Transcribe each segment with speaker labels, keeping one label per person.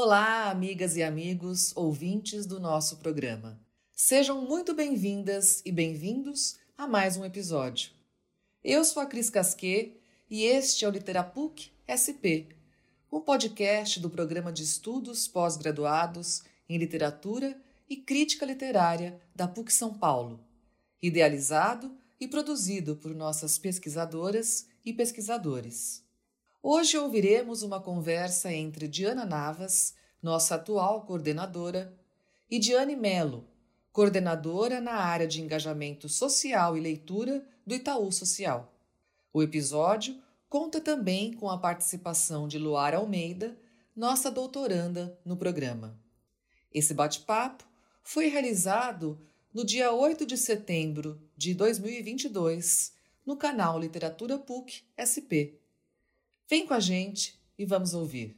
Speaker 1: Olá, amigas e amigos, ouvintes do nosso programa. Sejam muito bem-vindas e bem-vindos a mais um episódio. Eu sou a Cris Casquet e este é o Literapuc SP, um podcast do programa de estudos pós-graduados em literatura e crítica literária da PUC São Paulo, idealizado e produzido por nossas pesquisadoras e pesquisadores. Hoje ouviremos uma conversa entre Diana Navas, nossa atual coordenadora, e Diane Melo, coordenadora na área de engajamento social e leitura do Itaú Social. O episódio conta também com a participação de Luar Almeida, nossa doutoranda no programa. Esse bate-papo foi realizado no dia 8 de setembro de 2022 no canal Literatura PUC SP Vem com a gente e vamos ouvir.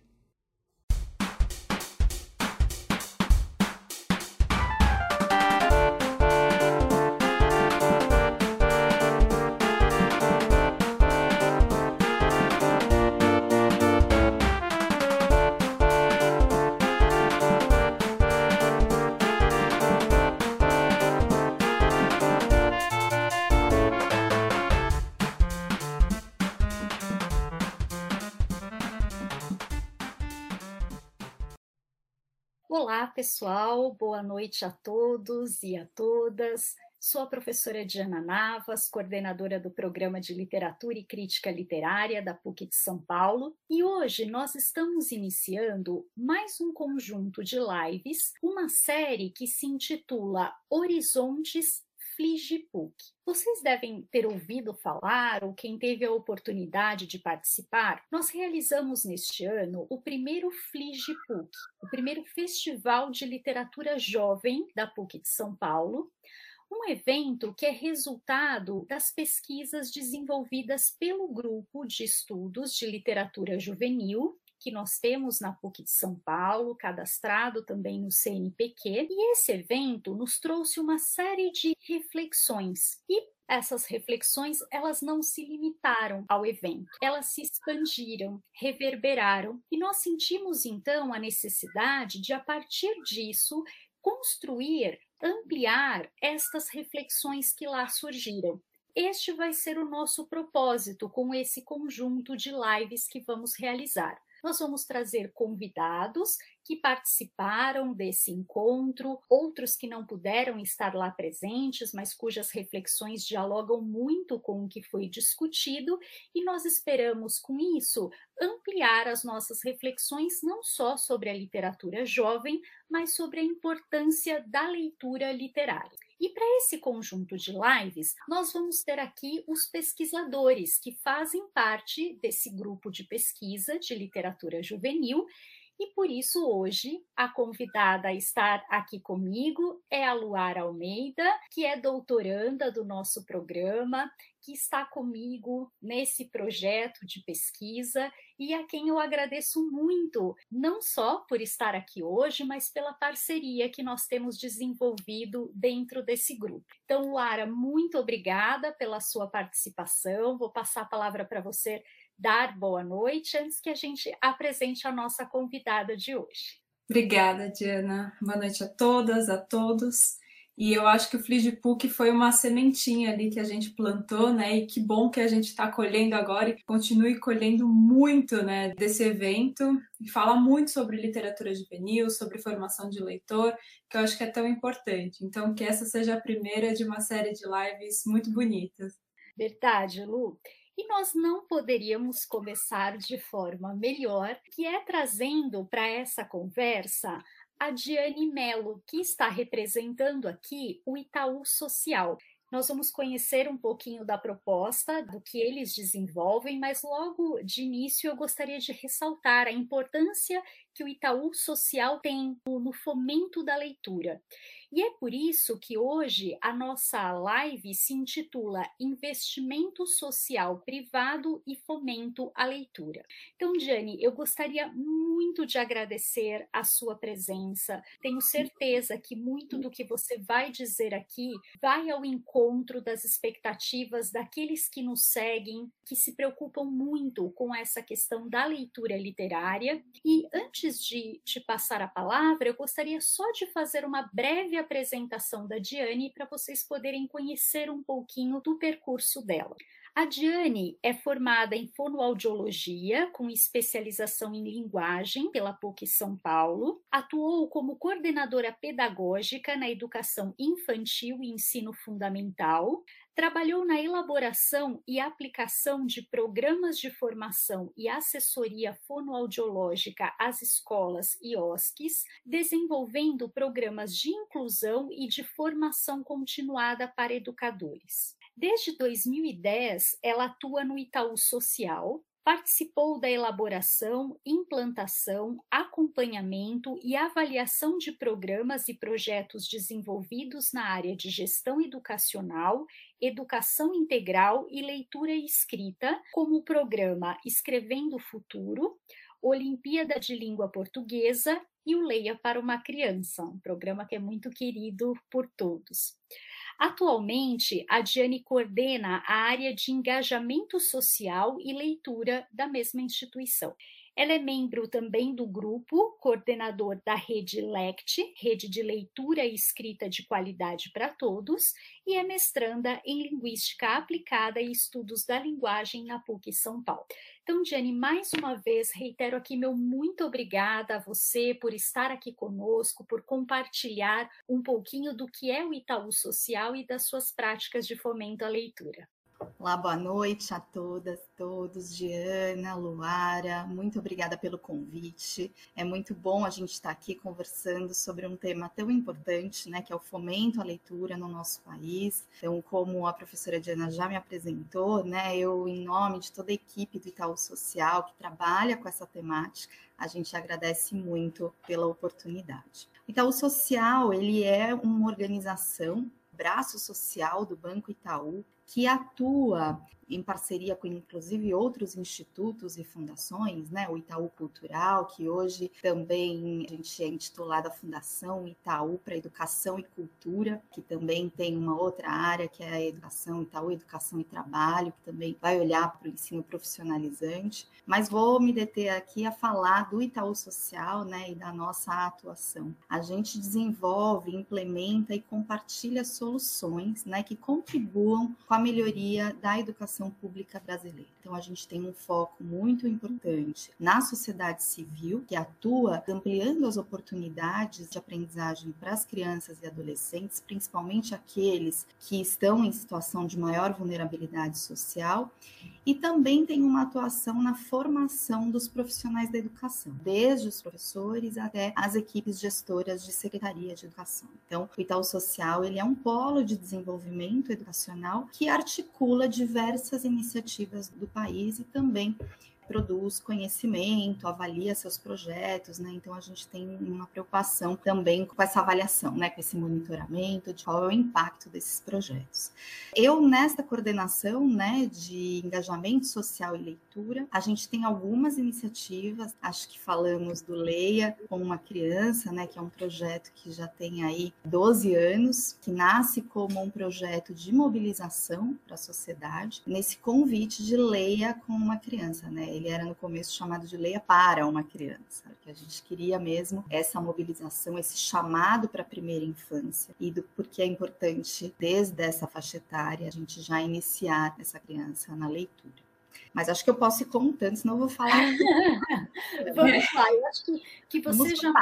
Speaker 2: Pessoal, boa noite a todos e a todas. Sou a professora Diana Navas, coordenadora do Programa de Literatura e Crítica Literária da PUC de São Paulo, e hoje nós estamos iniciando mais um conjunto de lives, uma série que se intitula Horizontes FligiPUC. Vocês devem ter ouvido falar, ou quem teve a oportunidade de participar, nós realizamos neste ano o primeiro FligiPUC, o primeiro Festival de Literatura Jovem da PUC de São Paulo, um evento que é resultado das pesquisas desenvolvidas pelo Grupo de Estudos de Literatura Juvenil que nós temos na PUC de São Paulo, cadastrado também no CNPq, e esse evento nos trouxe uma série de reflexões e essas reflexões elas não se limitaram ao evento, elas se expandiram, reverberaram e nós sentimos então a necessidade de a partir disso construir, ampliar estas reflexões que lá surgiram. Este vai ser o nosso propósito com esse conjunto de lives que vamos realizar. Nós vamos trazer convidados que participaram desse encontro, outros que não puderam estar lá presentes, mas cujas reflexões dialogam muito com o que foi discutido, e nós esperamos com isso ampliar as nossas reflexões não só sobre a literatura jovem, mas sobre a importância da leitura literária. E para esse conjunto de lives, nós vamos ter aqui os pesquisadores que fazem parte desse grupo de pesquisa de literatura juvenil e por isso hoje a convidada a estar aqui comigo é a Luar Almeida, que é doutoranda do nosso programa, que está comigo nesse projeto de pesquisa e a quem eu agradeço muito, não só por estar aqui hoje, mas pela parceria que nós temos desenvolvido dentro desse grupo. Então, Lara, muito obrigada pela sua participação. Vou passar a palavra para você dar boa noite antes que a gente apresente a nossa convidada de hoje.
Speaker 3: Obrigada, Diana. Boa noite a todas, a todos. E eu acho que o Fligipuc foi uma sementinha ali que a gente plantou, né? E que bom que a gente está colhendo agora e continue colhendo muito, né? Desse evento e fala muito sobre literatura juvenil, sobre formação de leitor, que eu acho que é tão importante. Então, que essa seja a primeira de uma série de lives muito bonitas.
Speaker 2: Verdade, Lu. E nós não poderíamos começar de forma melhor, que é trazendo para essa conversa a Diane Mello, que está representando aqui o Itaú Social. Nós vamos conhecer um pouquinho da proposta, do que eles desenvolvem, mas logo de início eu gostaria de ressaltar a importância que o Itaú Social tem no fomento da leitura. E é por isso que hoje a nossa live se intitula Investimento Social Privado e Fomento à Leitura. Então, Diane, eu gostaria muito de agradecer a sua presença. Tenho certeza que muito do que você vai dizer aqui vai ao encontro das expectativas daqueles que nos seguem, que se preocupam muito com essa questão da leitura literária. E antes de te passar a palavra, eu gostaria só de fazer uma breve apresentação da Diane para vocês poderem conhecer um pouquinho do percurso dela. A Diane é formada em fonoaudiologia, com especialização em linguagem pela PUC São Paulo. Atuou como coordenadora pedagógica na educação infantil e ensino fundamental. Trabalhou na elaboração e aplicação de programas de formação e assessoria fonoaudiológica às escolas e OSCs, desenvolvendo programas de inclusão e de formação continuada para educadores. Desde 2010, ela atua no Itaú Social, participou da elaboração, implantação, acompanhamento e avaliação de programas e projetos desenvolvidos na área de gestão educacional, educação integral e leitura e escrita, como o programa Escrevendo o Futuro, Olimpíada de Língua Portuguesa e o Leia para uma Criança, um programa que é muito querido por todos. Atualmente, a Diane coordena a área de engajamento social e leitura da mesma instituição. Ela é membro também do grupo, coordenador da rede LECT, Rede de Leitura e Escrita de Qualidade para Todos, e é mestranda em Linguística Aplicada e Estudos da Linguagem na PUC São Paulo. Então, Diane, mais uma vez, reitero aqui meu muito obrigada a você por estar aqui conosco, por compartilhar um pouquinho do que é o Itaú Social e das suas práticas de fomento à leitura.
Speaker 4: Olá, boa noite a todas, todos. Diana, Luara, muito obrigada pelo convite. É muito bom a gente estar aqui conversando sobre um tema tão importante, né, que é o fomento à leitura no nosso país. Então, como a professora Diana já me apresentou, né, eu, em nome de toda a equipe do Itaú Social que trabalha com essa temática, a gente agradece muito pela oportunidade. O Itaú Social, ele é uma organização braço social do Banco Itaú, que atua em parceria com inclusive outros institutos e fundações, né? O Itaú Cultural, que hoje também a gente é intitulada Fundação Itaú para Educação e Cultura, que também tem uma outra área que é a educação, Itaú Educação e Trabalho, que também vai olhar para o ensino profissionalizante. Mas vou me deter aqui a falar do Itaú Social, né, e da nossa atuação. A gente desenvolve, implementa e compartilha soluções, né, que contribuam com a melhoria da educação educação pública brasileira. Então, a gente tem um foco muito importante na sociedade civil, que atua ampliando as oportunidades de aprendizagem para as crianças e adolescentes, principalmente aqueles que estão em situação de maior vulnerabilidade social, e também tem uma atuação na formação dos profissionais da educação, desde os professores até as equipes gestoras de secretaria de educação. Então, o Itaú Social ele é um polo de desenvolvimento educacional que articula diversas iniciativas do país e também produz conhecimento, avalia seus projetos, né? Então a gente tem uma preocupação também com essa avaliação, né? Com esse monitoramento de qual é o impacto desses projetos. Eu, nesta coordenação, né, de engajamento social e leitura, a gente tem algumas iniciativas, acho que falamos do Leia com uma criança, né, que é um projeto que já tem aí 12 anos, que nasce como um projeto de mobilização para a sociedade, nesse convite de Leia com uma criança, né? Ele era no começo chamado de Leia para uma criança, que a gente queria mesmo essa mobilização, esse chamado para a primeira infância e do porquê é importante desde essa faixa etária a gente já iniciar essa criança na leitura. Mas acho que eu posso ir contando, senão eu vou falar.
Speaker 2: Vamos lá, eu acho que, que você já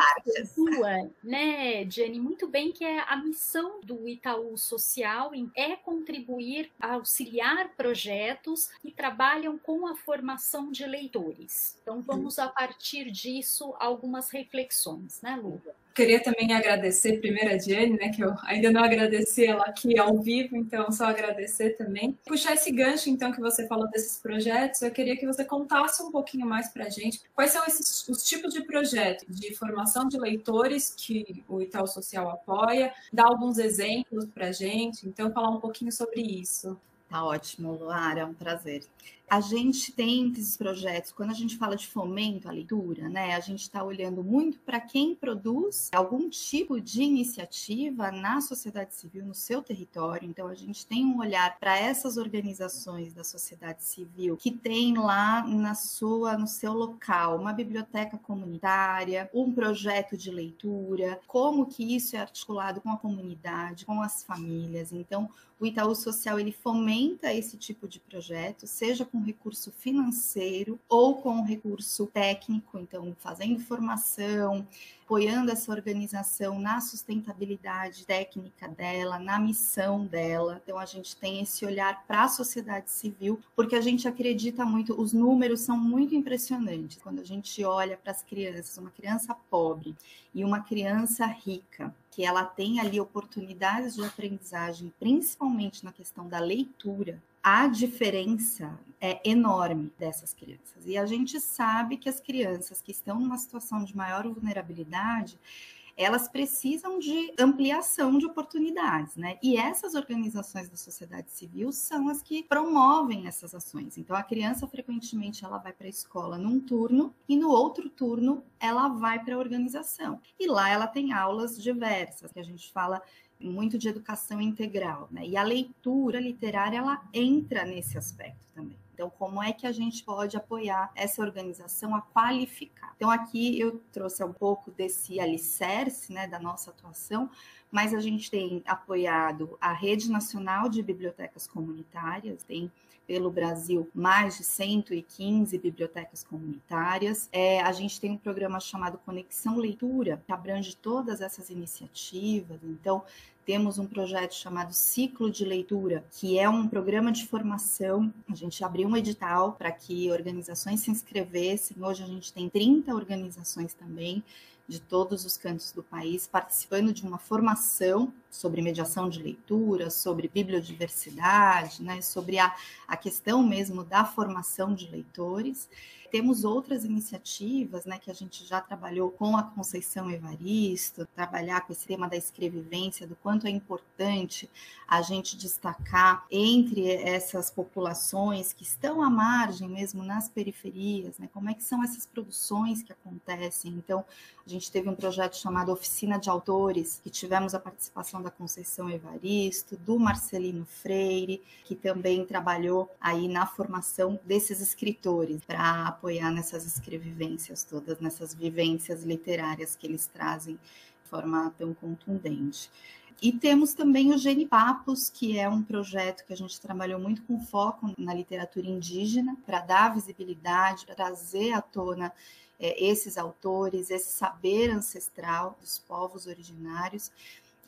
Speaker 2: sua, né, Jenny, muito bem que é a missão do Itaú Social é contribuir, auxiliar projetos que trabalham com a formação de leitores. Então, vamos a partir disso algumas reflexões, né, Lu?
Speaker 3: Queria também agradecer primeiro a Diane, né, que eu ainda não agradeci ela aqui ao vivo, então só agradecer também. Puxar esse gancho, então, que você falou desses projetos, eu queria que você contasse um pouquinho mais para a gente quais são esses, os tipos de projetos de formação de leitores que o Itaú Social apoia, dar alguns exemplos para a gente, então falar um pouquinho sobre isso.
Speaker 4: Tá ótimo, Luara, é um prazer. A gente tem esses projetos, quando a gente fala de fomento à leitura, né, a gente está olhando muito para quem produz algum tipo de iniciativa na sociedade civil, no seu território. Então, a gente tem um olhar para essas organizações da sociedade civil que tem lá na sua, no seu local, uma biblioteca comunitária, um projeto de leitura, como que isso é articulado com a comunidade, com as famílias. Então, o Itaú Social ele fomenta esse tipo de projeto, seja com recurso financeiro ou com recurso técnico, então fazendo formação, apoiando essa organização na sustentabilidade técnica dela, na missão dela. Então a gente tem esse olhar para a sociedade civil, porque a gente acredita muito, os números são muito impressionantes. Quando a gente olha para as crianças, uma criança pobre e uma criança rica, que ela tem ali oportunidades de aprendizagem, principalmente na questão da leitura, a diferença é enorme dessas crianças. E a gente sabe que as crianças que estão numa situação de maior vulnerabilidade, elas precisam de ampliação de oportunidades, né? E essas organizações da sociedade civil são as que promovem essas ações. Então a criança frequentemente ela vai para a escola num turno e no outro turno ela vai para a organização. E lá ela tem aulas diversas, que a gente fala muito de educação integral, né? E a leitura literária ela entra nesse aspecto também. Então, como é que a gente pode apoiar essa organização a qualificar? Então, aqui eu trouxe um pouco desse alicerce, né, da nossa atuação, mas a gente tem apoiado a Rede Nacional de Bibliotecas Comunitárias, tem pelo Brasil mais de 115 bibliotecas comunitárias. É, a gente tem um programa chamado Conexão Leitura, que abrange todas essas iniciativas. Então, temos um projeto chamado Ciclo de Leitura, que é um programa de formação. A gente abriu um edital para que organizações se inscrevessem. Hoje a gente tem 30 organizações também de todos os cantos do país participando de uma formação sobre mediação de leitura, sobre bibliodiversidade, né, sobre a, a questão mesmo da formação de leitores. Temos outras iniciativas, né, que a gente já trabalhou com a Conceição Evaristo, trabalhar com esse tema da escrevivência, do quanto é importante a gente destacar entre essas populações que estão à margem mesmo nas periferias, né, como é que são essas produções que acontecem. Então, a gente teve um projeto chamado Oficina de Autores, que tivemos a participação da Conceição Evaristo, do Marcelino Freire, que também trabalhou aí na formação desses escritores para apoiar nessas escrevivências todas, nessas vivências literárias que eles trazem de forma tão contundente. E temos também o Genipapos, que é um projeto que a gente trabalhou muito com foco na literatura indígena, para dar visibilidade, para trazer à tona é, esses autores, esse saber ancestral dos povos originários.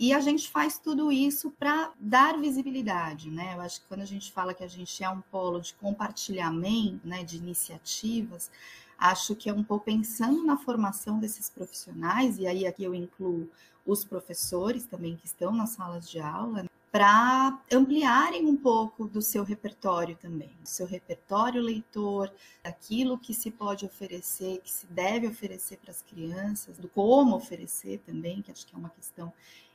Speaker 4: E a gente faz tudo isso para dar visibilidade, né? Eu acho que quando a gente fala que a gente é um polo de compartilhamento, né, de iniciativas, acho que é um pouco pensando na formação desses profissionais, e aí aqui eu incluo os professores também que estão nas salas de aula, né, para ampliarem um pouco do seu repertório também, do seu repertório leitor, daquilo que se pode oferecer, que se deve oferecer para as crianças, do como oferecer também, que acho que é uma questão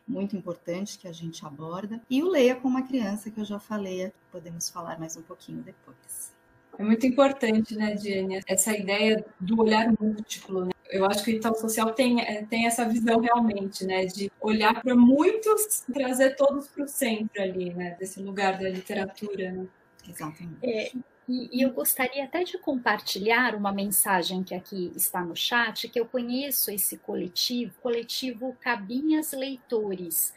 Speaker 4: muito importante que a gente aborda. E o Leia com uma criança, que eu já falei, podemos falar mais um pouquinho depois.
Speaker 3: É muito importante, né, Diane, essa ideia do olhar múltiplo, né? Eu acho que o Itaú Social tem, é, tem essa visão realmente, né, de olhar para muitos e trazer todos para o centro ali, né, desse lugar da literatura, né?
Speaker 4: Exatamente.
Speaker 2: É, e, e, eu gostaria até de compartilhar uma mensagem que aqui está no chat, que eu conheço esse coletivo, coletivo Cabinhas Leitores,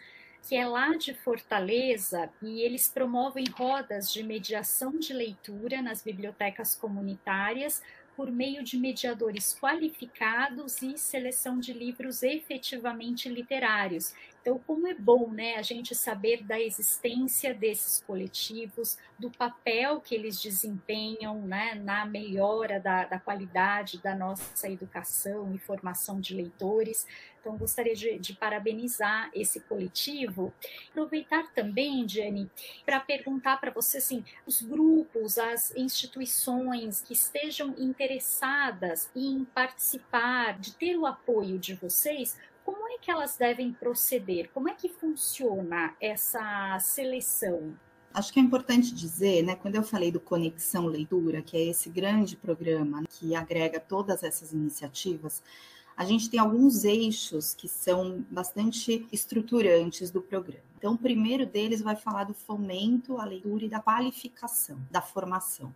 Speaker 2: que é lá de Fortaleza, e eles promovem rodas de mediação de leitura nas bibliotecas comunitárias por meio de mediadores qualificados e seleção de livros efetivamente literários. Então, como é bom né, a gente saber da existência desses coletivos, do papel que eles desempenham né, na melhora da, da qualidade da nossa educação e formação de leitores. Então, gostaria de, de, parabenizar esse coletivo. Aproveitar também, Diane, para perguntar para você assim, os grupos, as instituições que estejam interessadas em participar, de ter o apoio de vocês, como é que elas devem proceder? Como é que funciona essa seleção?
Speaker 4: Acho que é importante dizer, né, quando eu falei do Conexão Leitura, que é esse grande programa que agrega todas essas iniciativas, a gente tem alguns eixos que são bastante estruturantes do programa. Então, o primeiro deles vai falar do fomento à leitura e da qualificação, da formação.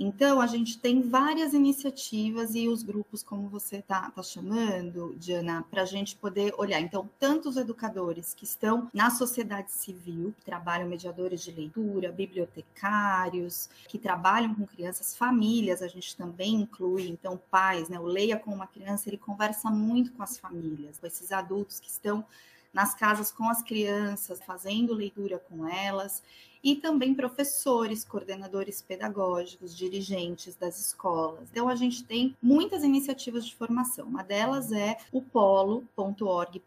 Speaker 4: Então, a gente tem várias iniciativas e os grupos, como você está tá chamando, Diana, para a gente poder olhar. Então, tanto os educadores que estão na sociedade civil, que trabalham mediadores de leitura, bibliotecários, que trabalham com crianças, famílias, a gente também inclui, então, pais, né? O Leia com uma criança, ele conversa muito com as famílias, com esses adultos que estão nas casas com as crianças, fazendo leitura com elas e também professores, coordenadores pedagógicos, dirigentes das escolas. Então, a gente tem muitas iniciativas de formação. Uma delas é o polo.org.br.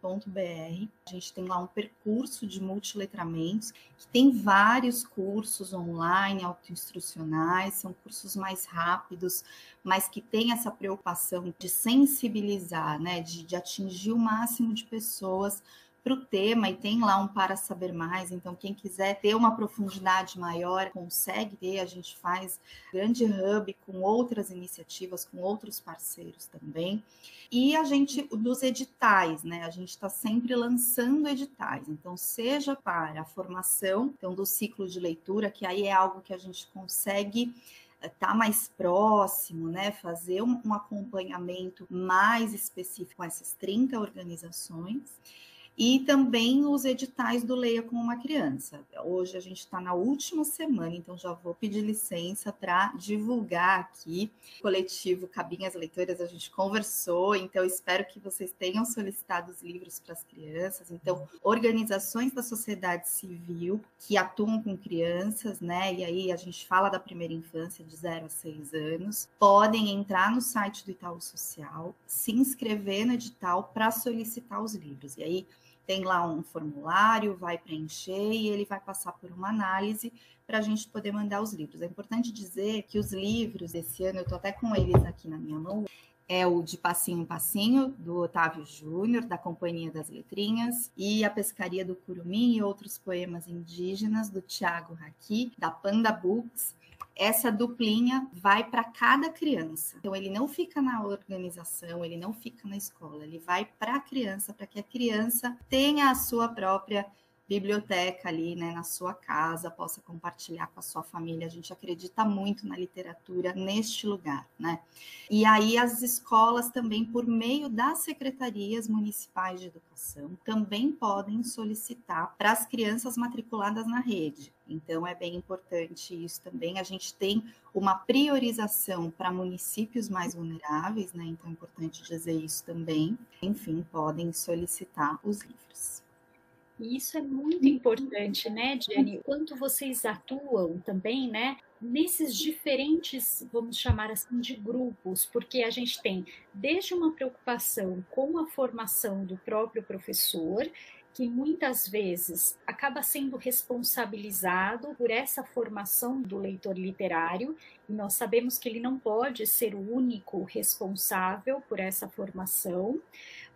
Speaker 4: A gente tem lá um percurso de multiletramentos, que tem vários cursos online, autoinstrucionais, são cursos mais rápidos, mas que tem essa preocupação de sensibilizar, né, de, de atingir o máximo de pessoas para o tema e tem lá um para saber mais. Então, quem quiser ter uma profundidade maior, consegue ter. A gente faz grande hub com outras iniciativas, com outros parceiros também. E a gente, dos editais, né? A gente está sempre lançando editais. Então, seja para a formação, então, do ciclo de leitura, que aí é algo que a gente consegue estar tá mais próximo, né, fazer um, um acompanhamento mais específico com essas 30 organizações e também os editais do Leia com uma Criança. Hoje a gente está na última semana, então já vou pedir licença para divulgar aqui o coletivo Cabinhas Leitoras. A gente conversou, então espero que vocês tenham solicitado os livros para as crianças. Então, organizações da sociedade civil que atuam com crianças, né? E aí a gente fala da primeira infância, de 0 a 6 anos, podem entrar no site do Itaú Social, se inscrever no edital para solicitar os livros. E aí tem lá um formulário, vai preencher e ele vai passar por uma análise para a gente poder mandar os livros. É importante dizer que os livros desse ano, eu estou até com eles aqui na minha mão, é o de Passinho em Passinho, do Otávio Júnior, da Companhia das Letrinhas, e A Pescaria do Curumim e outros poemas indígenas, do Tiago Raqui, da Panda Books, essa duplinha vai para cada criança. Então, ele não fica na organização, ele não fica na escola, ele vai para a criança, para que a criança tenha a sua própria biblioteca ali, né, na sua casa, possa compartilhar com a sua família. A gente acredita muito na literatura neste lugar, né? E aí as escolas também, por meio das secretarias municipais de educação, também podem solicitar para as crianças matriculadas na rede. Então é bem importante isso também. A gente tem uma priorização para municípios mais vulneráveis, né? Então é importante dizer isso também. Enfim, podem solicitar os livros.
Speaker 2: E isso é muito importante, né, Jenny? Quanto vocês atuam também, né, nesses diferentes, vamos chamar assim, de grupos, porque a gente tem desde uma preocupação com a formação do próprio professor, que muitas vezes acaba sendo responsabilizado por essa formação do leitor literário, e nós sabemos que ele não pode ser o único responsável por essa formação.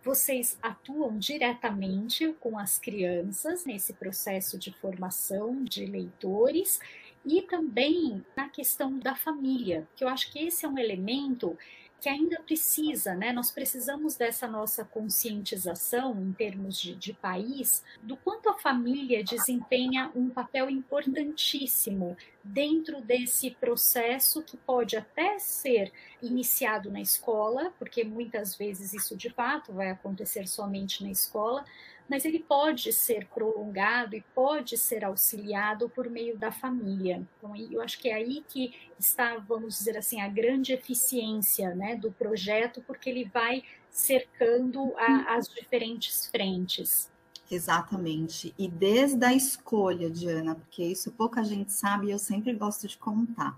Speaker 2: Vocês atuam diretamente com as crianças nesse processo de formação de leitores e também na questão da família, que eu acho que esse é um elemento que ainda precisa, né? Nós precisamos dessa nossa conscientização em termos de, de, país, do quanto a família desempenha um papel importantíssimo dentro desse processo que pode até ser iniciado na escola, porque muitas vezes isso de fato vai acontecer somente na escola, mas ele pode ser prolongado e pode ser auxiliado por meio da família. Então, eu acho que é aí que está, vamos dizer assim, a grande eficiência né, do projeto, porque ele vai cercando a, as diferentes frentes.
Speaker 4: Exatamente. E desde a escolha, Diana, porque isso pouca gente sabe e eu sempre gosto de contar.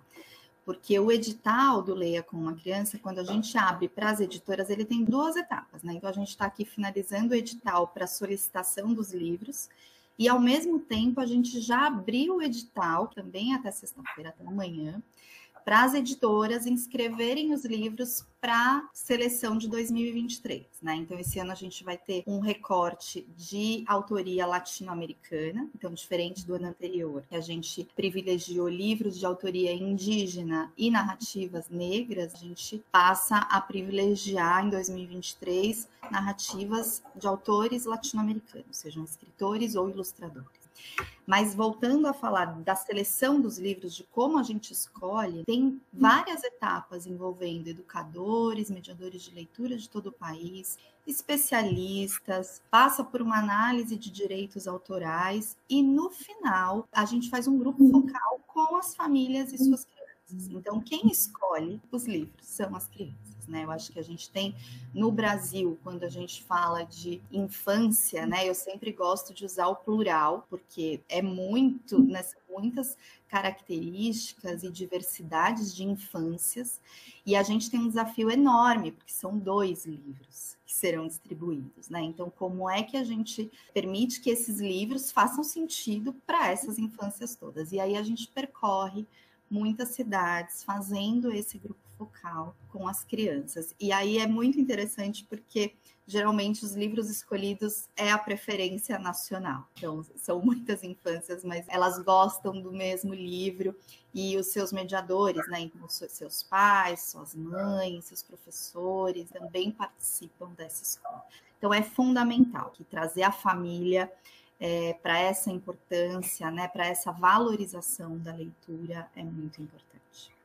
Speaker 4: Porque o edital do Leia com uma Criança, quando a gente abre para as editoras, ele tem duas etapas, né? Então a gente está aqui finalizando o edital para solicitação dos livros, e ao mesmo tempo a gente já abriu o edital também até sexta-feira, até amanhã, para as editoras inscreverem os livros para seleção de 2023, né? Então esse ano a gente vai ter um recorte de autoria latino-americana, então diferente do ano anterior, que a gente privilegiou livros de autoria indígena e narrativas negras, a gente passa a privilegiar em 2023 narrativas de autores latino-americanos, sejam escritores ou ilustradores. Mas voltando a falar da seleção dos livros, de como a gente escolhe, tem várias etapas envolvendo educadores, mediadores de leitura de todo o país, especialistas, passa por uma análise de direitos autorais e no final a gente faz um grupo focal com as famílias e suas crianças. Então, quem escolhe os livros são as crianças né? Eu acho que a gente tem no Brasil, quando a gente fala de infância, né? Eu sempre gosto de usar o plural, porque é muito, né, muitas características e diversidades de infâncias, e a gente tem um desafio enorme, porque são dois livros que serão distribuídos, né? Então, como é que a gente permite que esses livros façam sentido para essas infâncias todas? E aí a gente percorre muitas cidades fazendo esse grupo focal com as crianças. E aí é muito interessante porque geralmente os livros escolhidos é a preferência nacional. Então, são muitas infâncias, mas elas gostam do mesmo livro e os seus mediadores, né, então, seus pais, suas mães, seus professores também participam dessa escola. Então, é fundamental que trazer a família é, para essa importância, né, para essa valorização da leitura é muito importante.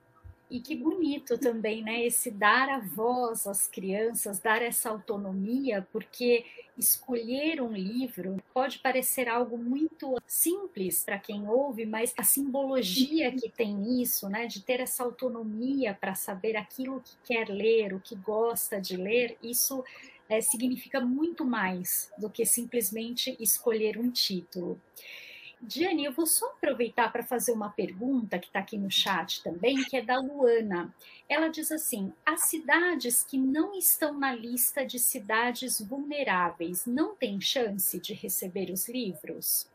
Speaker 2: E que bonito também, né? Esse dar a voz às crianças, dar essa autonomia, porque escolher um livro pode parecer algo muito simples para quem ouve, mas a simbologia que tem nisso, né? De ter essa autonomia para saber aquilo que quer ler, o que gosta de ler, isso é, significa muito mais do que simplesmente escolher um título. Diane, eu vou só aproveitar para fazer uma pergunta que está aqui no chat também, que é da Luana. Ela diz assim: as cidades que não estão na lista de cidades vulneráveis não têm chance de receber os livros?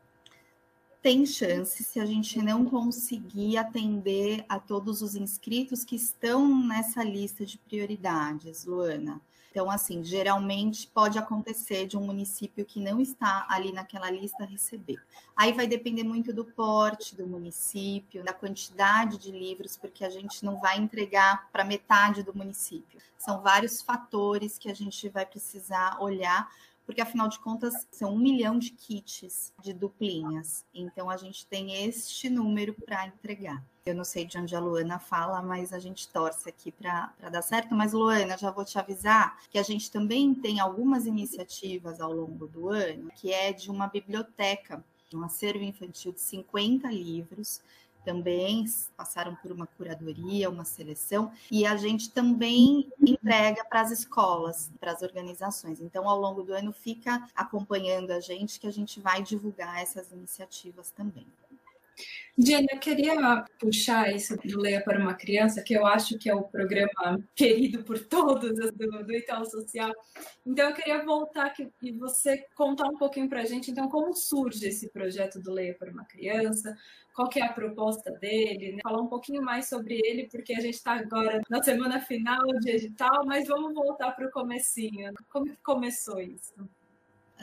Speaker 4: Tem chance se a gente não conseguir atender a todos os inscritos que estão nessa lista de prioridades, Luana. Então, assim, geralmente pode acontecer de um município que não está ali naquela lista receber. Aí vai depender muito do porte do município, da quantidade de livros, porque a gente não vai entregar para metade do município. São vários fatores que a gente vai precisar olhar porque afinal de contas são um milhão de kits de duplinhas. Então a gente tem este número para entregar. Eu não sei de onde a Luana fala, mas a gente torce aqui para dar certo. Mas, Luana, já vou te avisar que a gente também tem algumas iniciativas ao longo do ano, que é de uma biblioteca, um acervo infantil de 50 livros, também passaram por uma curadoria, uma seleção, e a gente também entrega para as escolas, para as organizações. Então, ao longo do ano, fica acompanhando a gente, que a gente vai divulgar essas iniciativas também.
Speaker 3: Diana, eu queria puxar isso do Leia para uma Criança, que eu acho que é o programa querido por todos do, do Itaú Social. Então, eu queria voltar aqui e você contar um pouquinho para a gente, então, como surge esse projeto do Leia para uma Criança, qual que é a proposta dele, né? falar um pouquinho mais sobre ele, porque a gente está agora na semana final de edital, mas vamos voltar para o comecinho. Como que começou isso?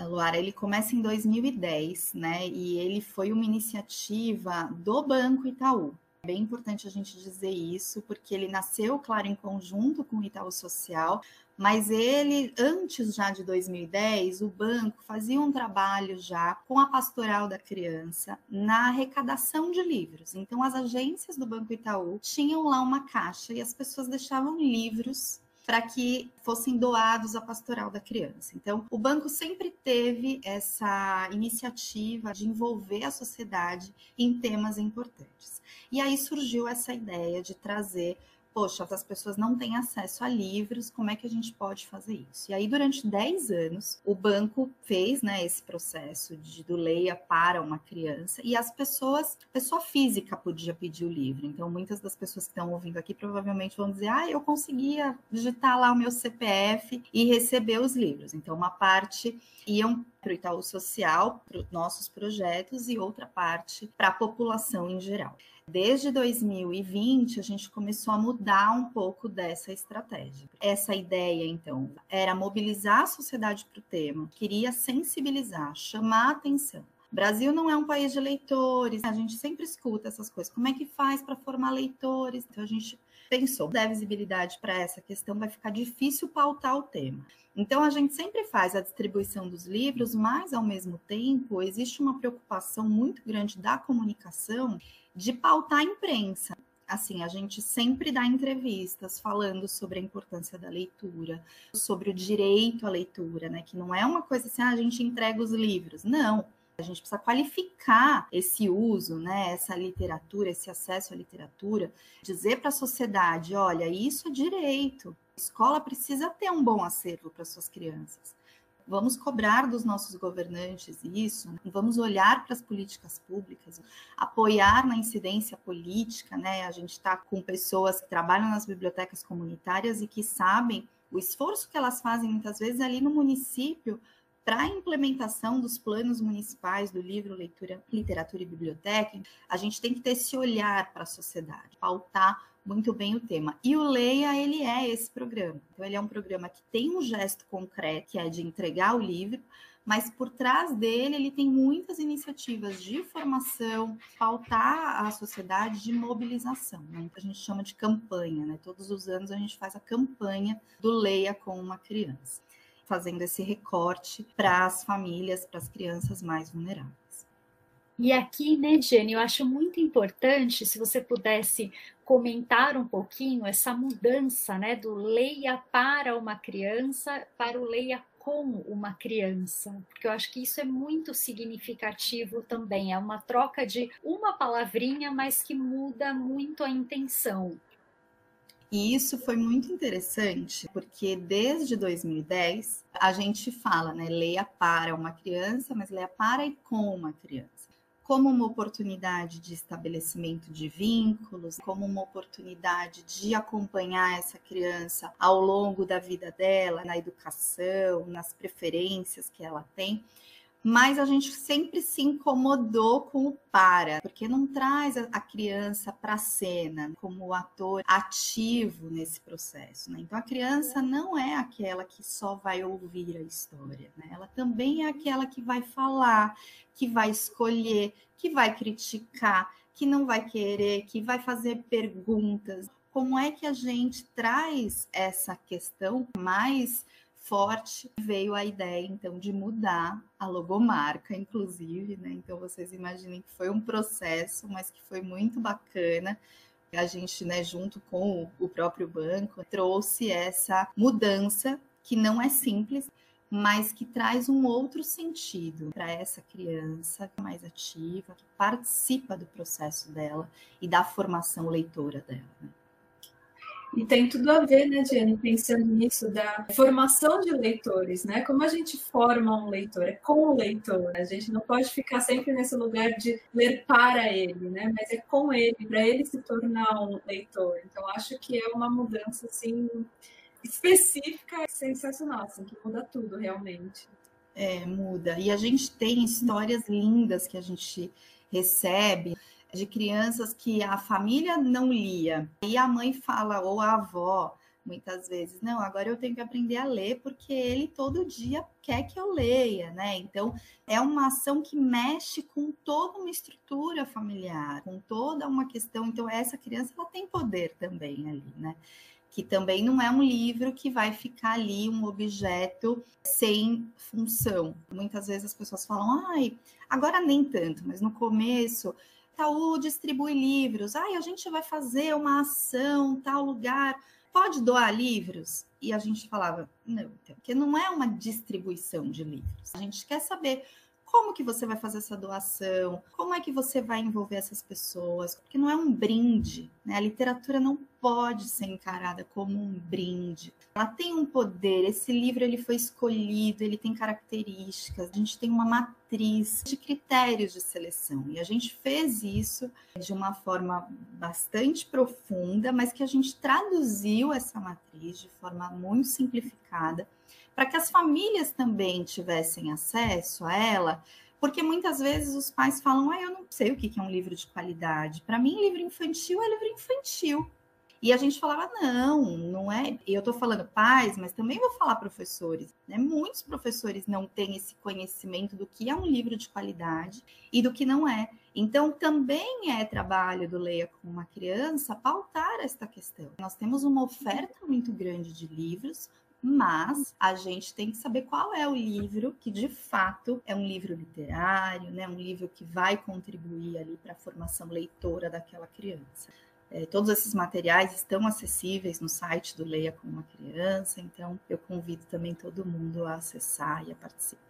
Speaker 4: Luara, ele começa em 2010, né? E ele foi uma iniciativa do Banco Itaú. É bem importante a gente dizer isso, porque ele nasceu, claro, em conjunto com o Itaú Social, mas ele, antes já de 2010, o banco fazia um trabalho já com a pastoral da criança na arrecadação de livros. Então, as agências do Banco Itaú tinham lá uma caixa e as pessoas deixavam livros para que fossem doados à pastoral da criança. Então, o banco sempre teve essa iniciativa de envolver a sociedade em temas importantes. E aí surgiu essa ideia de trazer poxa, as pessoas não têm acesso a livros, como é que a gente pode fazer isso? E aí, durante 10 anos, o banco fez né, esse processo de, do leia para uma criança e as pessoas, pessoa física podia pedir o livro. Então, muitas das pessoas que estão ouvindo aqui provavelmente vão dizer, ah, eu conseguia digitar lá o meu CPF e receber os livros. Então, uma parte iam para o Itaú Social, para os nossos projetos, e outra parte para a população em geral. Desde 2020, a gente começou a mudar um pouco dessa estratégia. Essa ideia, então, era mobilizar a sociedade para o tema, queria sensibilizar, chamar atenção. Brasil não é um país de leitores, a gente sempre escuta essas coisas. Como é que faz para formar leitores? Então, a gente pensou, der visibilidade para essa questão, vai ficar difícil pautar o tema. Então, a gente sempre faz a distribuição dos livros, mas, ao mesmo tempo, existe uma preocupação muito grande da comunicação de pautar a imprensa. Assim, a gente sempre dá entrevistas falando sobre a importância da leitura, sobre o direito à leitura, né? Que não é uma coisa assim, ah, a gente entrega os livros. Não, a gente precisa qualificar esse uso, né, essa literatura, esse acesso à literatura, dizer para a sociedade, olha, isso é direito. A escola precisa ter um bom acervo para suas crianças. Vamos cobrar dos nossos governantes isso, vamos olhar para as políticas públicas, apoiar na incidência política, né? A gente está com pessoas que trabalham nas bibliotecas comunitárias e que sabem o esforço que elas fazem muitas vezes ali no município para a implementação dos planos municipais do livro Leitura, Literatura e Biblioteca, a gente tem que ter esse olhar para a sociedade, pautar muito bem o tema. E o Leia, ele é esse programa. Então, ele é um programa que tem um gesto concreto, que é de entregar o livro, mas por trás dele ele tem muitas iniciativas de formação, pautar a sociedade de mobilização, né? que a gente chama de campanha, né? Todos os anos a gente faz a campanha do Leia com uma criança, fazendo esse recorte para as famílias, para as crianças mais vulneráveis.
Speaker 2: E aqui, né, Jenny, eu acho muito importante se você pudesse comentar um pouquinho essa mudança, né, do leia para uma criança para o leia com uma criança, porque eu acho que isso é muito significativo também. É uma troca de uma palavrinha, mas que muda muito a intenção.
Speaker 4: E isso foi muito interessante, porque desde 2010 a gente fala, né, leia para uma criança, mas leia para e com uma criança. Como uma oportunidade de estabelecimento de vínculos, como uma oportunidade de acompanhar essa criança ao longo da vida dela, na educação, nas preferências que ela tem mas a gente sempre se incomodou com o para, porque não traz a criança para a cena como ator ativo nesse processo. Né? Então a criança não é aquela que só vai ouvir a história, né? ela também é aquela que vai falar, que vai escolher, que vai criticar, que não vai querer, que vai fazer perguntas. Como é que a gente traz essa questão mais forte, veio a ideia então de mudar a logomarca, inclusive, né? Então vocês imaginem que foi um processo, mas que foi muito bacana. A gente, né, junto com o próprio banco, trouxe essa mudança que não é simples, mas que traz um outro sentido para essa criança mais ativa, que participa do processo dela e da formação leitora dela.
Speaker 3: E tem tudo a ver, né, Jenny, pensando nisso da formação de leitores, né? Como a gente forma um leitor? É com o leitor. A gente não pode ficar sempre nesse lugar de ler para ele, né? Mas é com ele, para ele se tornar um leitor. Então, acho que é uma mudança, assim, específica, sensacional, assim, que muda tudo, realmente.
Speaker 4: É, muda. E a gente tem histórias lindas que a gente recebe de crianças que a família não lia. E a mãe fala, ou a avó, muitas vezes, não, agora eu tenho que aprender a ler porque ele todo dia quer que eu leia, né? Então, é uma ação que mexe com toda uma estrutura familiar, com toda uma questão. Então, essa criança ela tem poder também ali, né? Que também não é um livro que vai ficar ali um objeto sem função. Muitas vezes as pessoas falam, ai, agora nem tanto, mas no começo Itaú distribui livros. Ai, a gente vai fazer uma ação, tal lugar. Pode doar livros? E a gente falava, não, porque não é uma distribuição de livros. A gente quer saber como que você vai fazer essa doação? Como é que você vai envolver essas pessoas? Porque não é um brinde, né? A literatura não pode ser encarada como um brinde. Ela tem um poder. Esse livro ele foi escolhido, ele tem características. A gente tem uma matriz de critérios de seleção e a gente fez isso de uma forma bastante profunda, mas que a gente traduziu essa matriz de forma muito simplificada para que as famílias também tivessem acesso a ela, porque muitas vezes os pais falam: ah, eu não sei o que é um livro de qualidade. Para mim, livro infantil é livro infantil. E a gente falava, não, não é. Eu estou falando pais, mas também vou falar professores. Né? Muitos professores não têm esse conhecimento do que é um livro de qualidade e do que não é. Então, também é trabalho do Leia com uma criança pautar esta questão. Nós temos uma oferta muito grande de livros, mas a gente tem que saber qual é o livro que de fato é um livro literário, né? Um livro que vai contribuir ali para a formação leitora daquela criança. É, todos esses materiais estão acessíveis no site do Leia com uma Criança, então eu convido também todo mundo a acessar e a participar.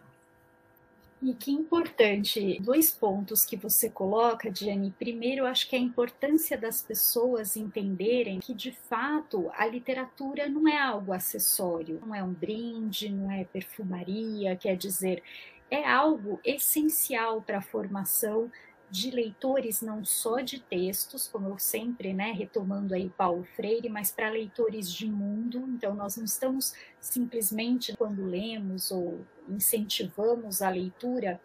Speaker 2: E que importante, dois pontos que você coloca, Diane. Primeiro, acho que é a importância das pessoas entenderem que, de fato, a literatura não é algo acessório, não é um brinde, não é perfumaria, quer dizer, é algo essencial para a formação de leitores não só de textos, como eu sempre, né, retomando aí Paulo Freire, mas para leitores de mundo. Então nós não estamos simplesmente quando lemos ou incentivamos a leitura,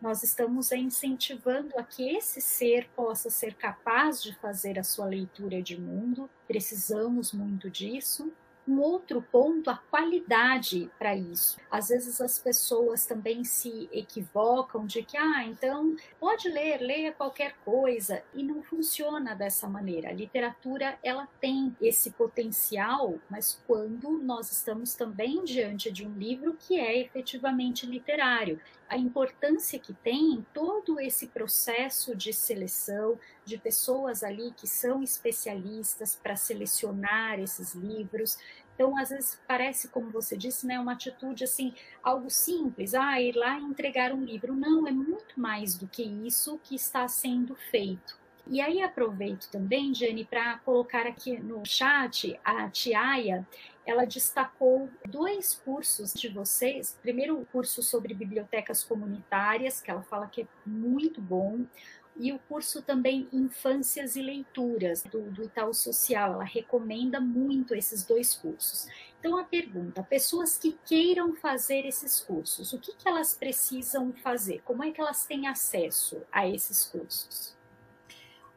Speaker 2: nós estamos incentivando a que esse ser possa ser capaz de fazer a sua leitura de mundo. Precisamos muito disso. Um outro ponto, a qualidade para isso. Às vezes as pessoas também se equivocam de que, ah, então pode ler, leia qualquer coisa, e não funciona dessa maneira. A literatura, ela tem esse potencial, mas quando nós estamos também diante de um livro que é efetivamente literário, a importância que tem todo esse processo de seleção de pessoas ali que são especialistas para selecionar esses livros. Então, às vezes parece, como você disse, né, uma atitude assim, algo simples, ah, ir lá e entregar um livro. Não, é muito mais do que isso que está sendo feito. E aí aproveito também, Jane, para colocar aqui no chat a Tiaia, ela destacou dois cursos de vocês. Primeiro, o curso sobre bibliotecas comunitárias, que ela fala que é muito bom e o curso também Infâncias e Leituras, do, do, Itaú Social. Ela recomenda muito esses dois cursos. Então, a pergunta: pessoas que queiram fazer esses cursos, o que, que elas precisam fazer? Como é que elas têm acesso a esses cursos?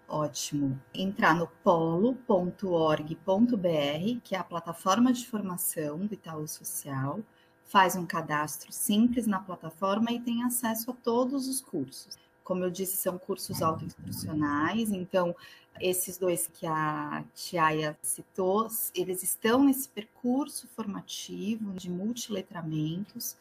Speaker 4: Ótimo. Entrar no polo.org.br, que é a plataforma de formação do Itaú Social, faz um cadastro simples na plataforma e tem acesso a todos os cursos. Como eu disse, são cursos autoinstrucionais, então esses dois que a Tiaia citou, eles estão nesse percurso formativo de multiletramentos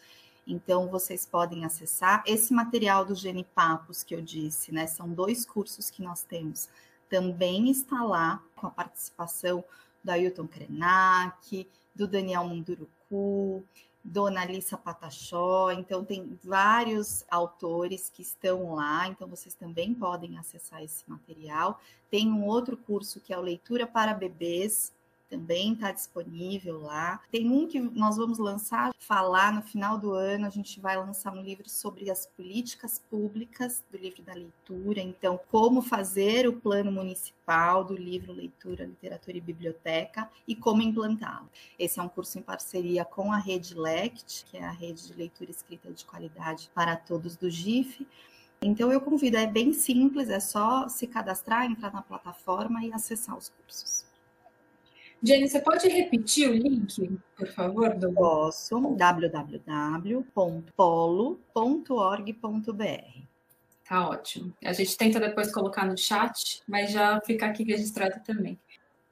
Speaker 4: então, vocês podem acessar esse material do Genipapos que eu disse, né? São dois cursos que nós temos. Também está lá com a participação do Ailton Krenak, do Daniel Munduruku, Dona Alissa Patachó. Então, tem vários autores que estão lá, então vocês também podem acessar esse material. Tem um outro curso que é o Leitura para Bebês, também está disponível lá. Tem um que nós vamos lançar, falar no final do ano, a gente vai lançar um livro sobre as políticas públicas do livro da leitura, então como fazer o plano municipal do livro Leitura, Literatura e Biblioteca e como implantá-lo. Esse é um curso em parceria com a Rede LECT, que é a rede de leitura escrita de qualidade para todos do GIF. Então eu convido, é bem simples, é só se cadastrar, entrar na plataforma e acessar os cursos.
Speaker 3: Jenny, você pode repetir o link, por favor? Do...
Speaker 4: Posso, www.polo.org.br.
Speaker 3: Tá ótimo. A gente tenta depois colocar no chat, mas já fica aqui registrado também.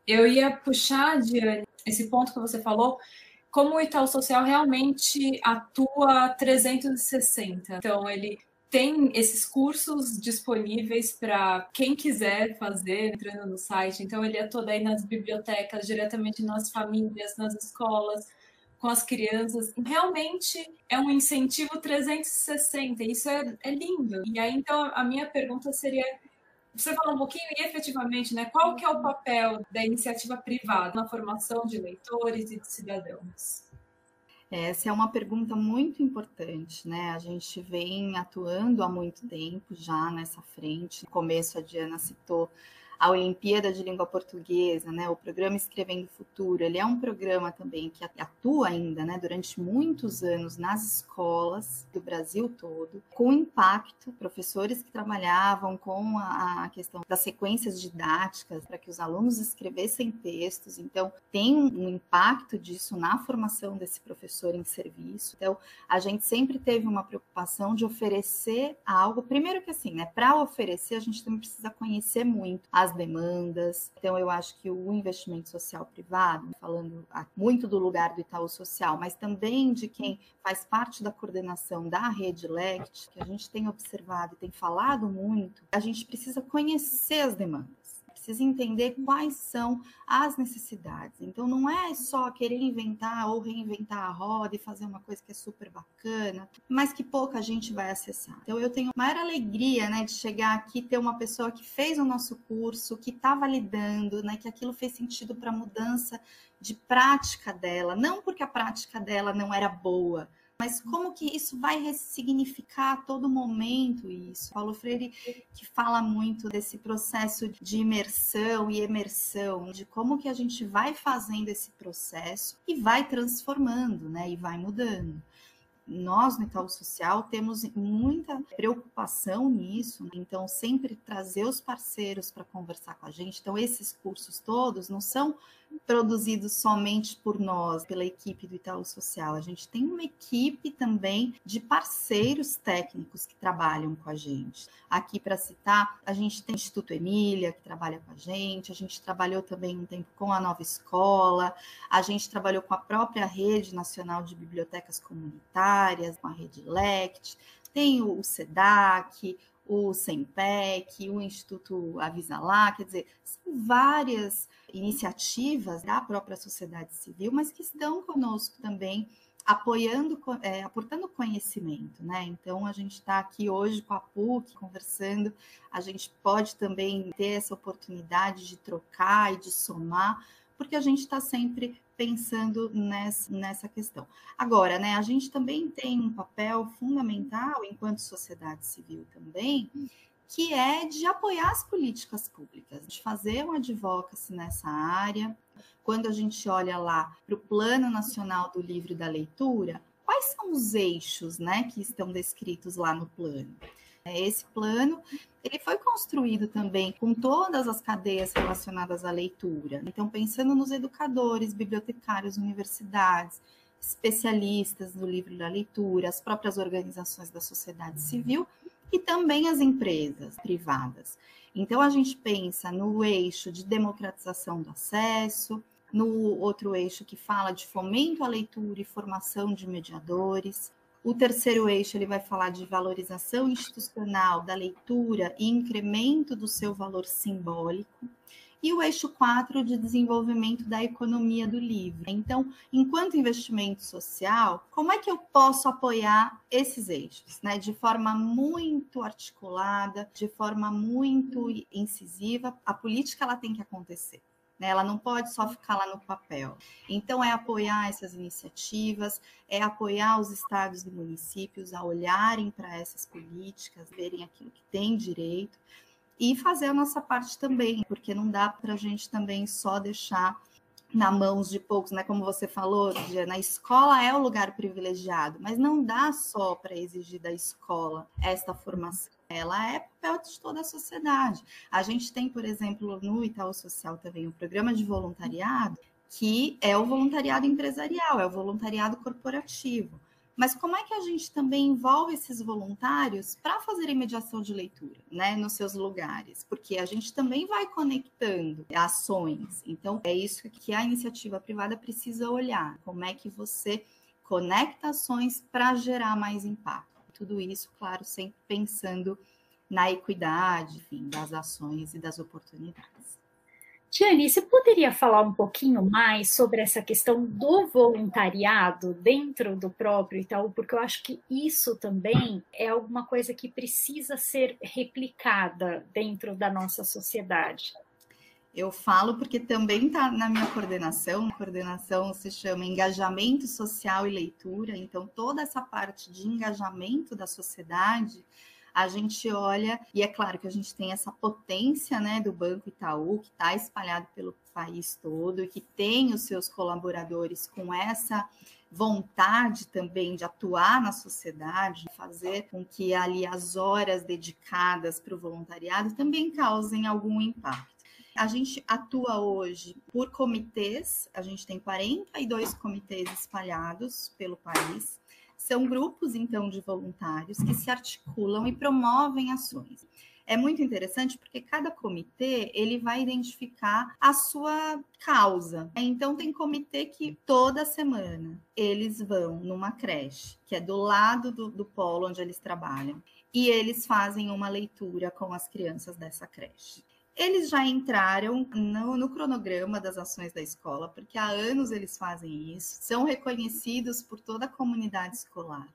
Speaker 3: Eu ia puxar, Diane, esse ponto que você falou, como o Itaú Social realmente atua 360. Então, ele tem esses cursos disponíveis para quem quiser fazer, entrando no site. Então, ele é todo aí nas bibliotecas, diretamente nas famílias, nas escolas, com as crianças. Realmente é um incentivo 360, isso é, é lindo. E aí, então, a minha pergunta seria você falou um pouquinho e efetivamente, né, qual que é o papel da iniciativa privada na formação de leitores e de cidadãos?
Speaker 4: Essa é uma pergunta muito importante, né? A gente vem atuando há muito tempo já nessa frente. No começo, a Diana citou a Olimpíada de Língua Portuguesa, né, o programa Escrevendo Futuro, ele é um programa também que atua ainda, né, durante muitos anos nas escolas do Brasil todo, com impacto, professores que trabalhavam com a, a questão das sequências didáticas para que os alunos escrevessem textos, então tem um impacto disso na formação desse professor em serviço. Então, a gente sempre teve uma preocupação de oferecer algo, primeiro que assim, né, para oferecer a gente também precisa conhecer muito as demandas. Então, eu acho que o investimento social privado, falando muito do lugar do Itaú Social, mas também de quem faz parte da coordenação da rede LECT, que a gente tem observado e tem falado muito, a gente precisa conhecer as demandas precisa entender quais são as necessidades. Então, não é só querer inventar ou reinventar a roda e fazer uma coisa que é super bacana, mas que pouca gente vai acessar. Então, eu tenho maior alegria né, de chegar aqui ter uma pessoa que fez o nosso curso, que está validando, né, que aquilo fez sentido para a mudança de prática dela, não porque a prática dela não era boa, mas como que isso vai ressignificar a todo momento isso? Paulo Freire que fala muito desse processo de imersão e emersão, de como que a gente vai fazendo esse processo e vai transformando, né, e vai mudando nós no Itaú Social temos muita preocupação nisso, né? então sempre trazer os parceiros para conversar com a gente. Então esses cursos todos não são produzidos somente por nós, pela equipe do Itaú Social. A gente tem uma equipe também de parceiros técnicos que trabalham com a gente. Aqui, para citar, a gente tem o Instituto Emília, que trabalha com a gente, a gente trabalhou também um tempo com a Nova Escola, a gente trabalhou com a própria Rede Nacional de Bibliotecas Comunitárias, com a Rede LECT, tem o SEDAC, o SEMPEC, o Instituto Avisa Lá, quer dizer, são várias iniciativas da própria sociedade civil, mas que estão conosco também apoiando, é, aportando conhecimento, né? Então a gente está aqui hoje com a PUC conversando, a gente pode também ter essa oportunidade de trocar e de somar, porque a gente está sempre pensando nessa, nessa questão. Agora, né, a gente também tem um papel fundamental enquanto sociedade civil também, que é de apoiar as políticas públicas, de fazer um advocacy nessa área. Quando a gente olha lá para o Plano Nacional do Livro e da Leitura, quais são os eixos né, que estão descritos lá no plano? Esse plano ele foi construído também com todas as cadeias relacionadas à leitura. Então, pensando nos educadores, bibliotecários, universidades, especialistas no livro da leitura, as próprias organizações da sociedade civil e também as empresas privadas. Então, a gente pensa no eixo de democratização do acesso, no outro eixo que fala de fomento à leitura e formação de mediadores, o terceiro eixo ele vai falar de valorização institucional da leitura e incremento do seu valor simbólico. E o eixo 4 de desenvolvimento da economia do livro. Então, enquanto investimento social, como é que eu posso apoiar esses eixos, né? De forma muito articulada, de forma muito incisiva, a política ela tem que acontecer. Né? Ela não pode só ficar lá no papel. Então, é apoiar essas iniciativas, é apoiar os estados e municípios a olharem para essas políticas, verem aquilo que tem direito e fazer a nossa parte também, porque não dá para a gente também só deixar na mãos de poucos, né? Como você falou, na escola é o lugar privilegiado, mas não dá só para exigir da escola esta formação ela é papel de toda a sociedade. A gente tem, por exemplo, no Itaú Social também um programa de voluntariado que é o voluntariado empresarial, é o voluntariado corporativo. Mas como é que a gente também envolve esses voluntários para fazerem mediação de leitura, né, nos seus lugares? Porque a gente também vai conectando ações. Então, é isso que a iniciativa privada precisa olhar. Como é que você conecta ações para gerar mais impacto? Tudo isso, claro, sempre pensando na equidade, enfim, das ações e das oportunidades.
Speaker 2: Tiane, você poderia falar um pouquinho mais sobre essa questão do voluntariado dentro do próprio Itaú? Porque eu acho que isso também é alguma coisa que precisa ser replicada dentro da nossa sociedade.
Speaker 4: Eu falo porque também está na minha coordenação. A coordenação se chama Engajamento Social e Leitura. Então, toda essa parte de engajamento da sociedade a gente olha, e é claro que a gente tem essa potência né, do Banco Itaú, que está espalhado pelo país todo e que tem os seus colaboradores com essa vontade também de atuar na sociedade, fazer com que ali as horas dedicadas para o voluntariado também causem algum impacto. A gente atua hoje por comitês, a gente tem 42 comitês espalhados pelo país. São grupos, então, de voluntários que se articulam e promovem ações. É muito interessante porque cada comitê ele vai identificar a sua causa. Então tem comitê que toda semana eles vão numa creche, que é do lado do, do polo onde eles trabalham, e eles fazem uma leitura com as crianças dessa creche. Eles já entraram no, no, cronograma das ações da escola, porque há anos eles fazem isso, são reconhecidos por toda a comunidade escolar.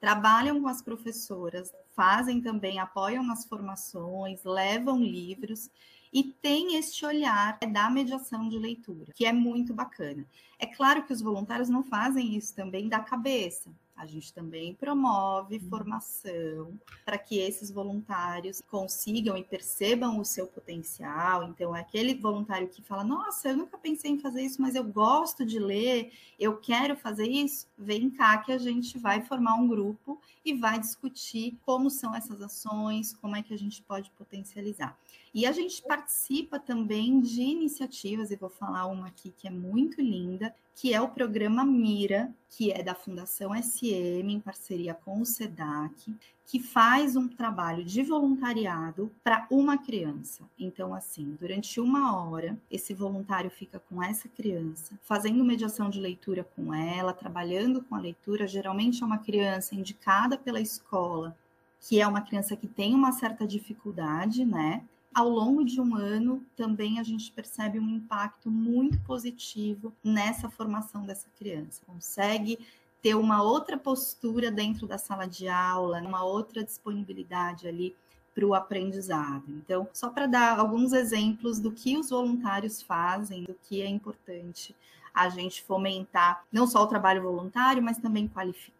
Speaker 4: Trabalham com as professoras, fazem também, apoiam nas formações, levam livros e tem este olhar da mediação de leitura, que é muito bacana. É claro que os voluntários não fazem isso também da cabeça. A gente também promove uhum. formação para que esses voluntários consigam e percebam o seu potencial. Então, é aquele voluntário que fala: Nossa, eu nunca pensei em fazer isso, mas eu gosto de ler, eu quero fazer isso. Vem cá que a gente vai formar um grupo e vai discutir como são essas ações, como é que a gente pode potencializar. E a gente participa também de iniciativas, e vou falar uma aqui que é muito linda, que é o programa Mira, que é da Fundação SM, em parceria com o SEDAC, que faz um trabalho de voluntariado para uma criança. Então, assim, durante uma hora, esse voluntário fica com essa criança, fazendo mediação de leitura com ela, trabalhando com a leitura. Geralmente é uma criança indicada pela escola, que é uma criança que tem uma certa dificuldade, né? Ao longo de um ano, também a gente percebe um impacto muito positivo nessa formação dessa criança. Consegue ter uma outra postura dentro da sala de aula, uma outra disponibilidade ali para o aprendizado. Então, só para dar alguns exemplos do que os voluntários fazem, do que é importante a gente fomentar não só o trabalho voluntário, mas também qualificar,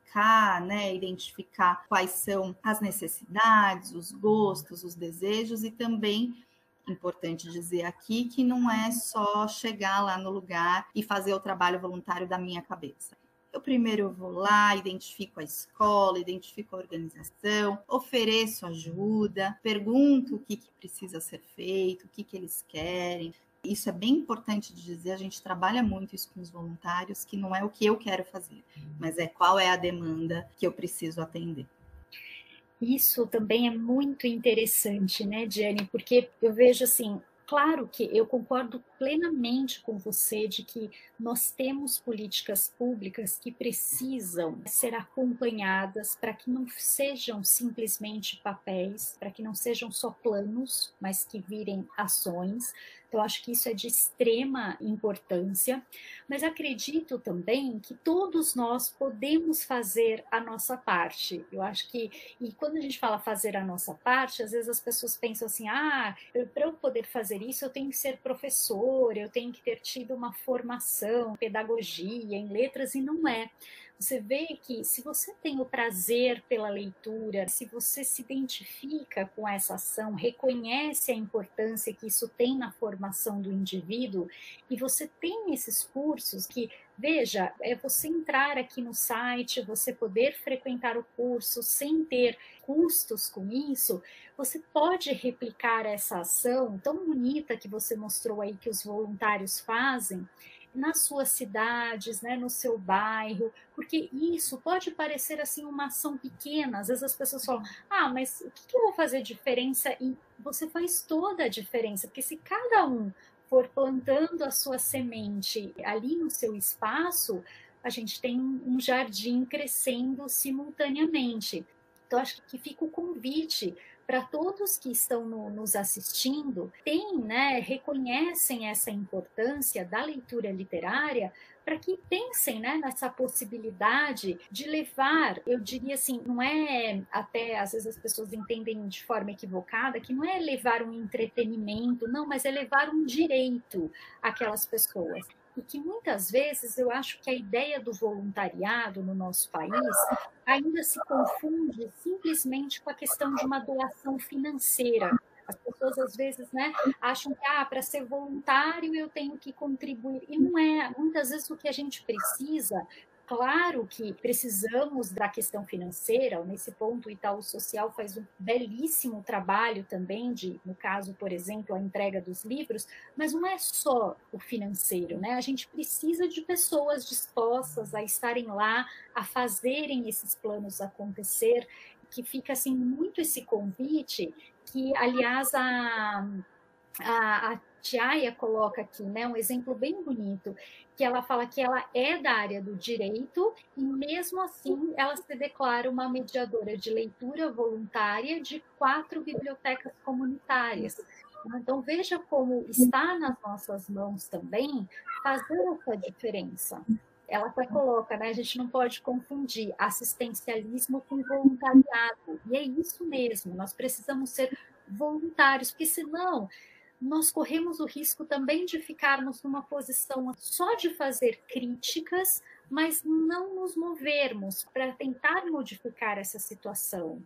Speaker 4: né, identificar quais são as necessidades, os gostos, os desejos e também importante dizer aqui que não é só chegar lá no lugar e fazer o trabalho voluntário da minha cabeça. Eu primeiro vou lá, identifico a escola, identifico a organização, ofereço ajuda, pergunto o que, que precisa ser feito, o que, que eles querem, isso é bem importante de dizer, a gente trabalha muito isso com os voluntários, que não é o que eu quero fazer, mas é qual é a demanda que eu preciso atender.
Speaker 2: Isso também é muito interessante, né, Diane? Porque eu vejo assim, claro que eu concordo plenamente com você de que nós temos políticas públicas que precisam ser acompanhadas para que não sejam simplesmente papéis, para que não sejam só planos, mas que virem ações. Então, acho que isso é de extrema importância, mas acredito também que todos nós podemos fazer a nossa parte. Eu acho que, e quando a gente fala fazer a nossa parte, às vezes as pessoas pensam assim: ah, para eu poder fazer isso, eu tenho que ser professor, eu tenho que ter tido uma formação, pedagogia, em letras, e não é. Você vê que se você tem o prazer pela leitura, se você se identifica com essa ação, reconhece a importância que isso tem na formação do indivíduo, e você tem esses cursos que Veja, é você entrar aqui no site, você poder frequentar o curso sem ter custos com isso, você pode replicar essa ação tão bonita que você mostrou aí que os voluntários fazem nas suas cidades, né, no seu bairro, porque isso pode parecer assim uma ação pequena. Às vezes as pessoas falam: "Ah, mas o que, eu vou fazer diferença?" E você faz toda a diferença, porque se cada um for plantando a sua semente ali no seu espaço, a gente tem um jardim crescendo simultaneamente. Então, acho que fica o convite para todos que estão no, nos assistindo, tem, né, reconhecem essa importância da leitura literária para que pensem né, nessa possibilidade de levar, eu diria assim, não é até às vezes as pessoas entendem de forma equivocada que não é levar um entretenimento, não, mas é levar um direito àquelas pessoas e que muitas vezes eu acho que a ideia do voluntariado no nosso país ainda se confunde simplesmente com a questão de uma doação financeira. As pessoas às vezes né, acham que ah, para ser voluntário eu tenho que contribuir. E não é. Muitas vezes o que a gente precisa Claro que precisamos da questão financeira, nesse ponto o Itaú Social faz um belíssimo trabalho também de, no caso, por exemplo, a entrega dos livros, mas não é só o financeiro, né? A gente precisa de pessoas dispostas a estarem lá, a fazerem esses planos acontecer, que fica assim muito esse convite que, aliás, a, a, a Tiaia coloca aqui, né, um exemplo bem bonito, que ela fala que ela é da área do direito e mesmo assim ela se declara uma mediadora de leitura voluntária de quatro bibliotecas comunitárias. Então veja como está nas nossas mãos também fazer essa diferença. Ela até coloca, né? A gente não pode confundir assistencialismo com voluntariado. E é isso mesmo, nós precisamos ser voluntários, porque senão nós corremos o risco também de ficarmos numa posição só de fazer críticas, mas não nos movermos para tentar modificar essa situação.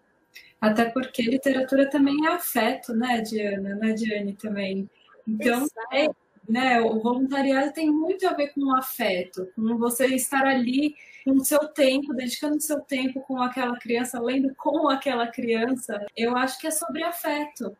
Speaker 3: Até porque literatura também é afeto, né, Diana? Né, Diane, também. Então, é, né, o voluntariado tem muito a ver com o afeto, com você estar ali com o seu tempo, dedicando o seu tempo com aquela criança, lendo com aquela criança. Eu acho que é sobre afeto.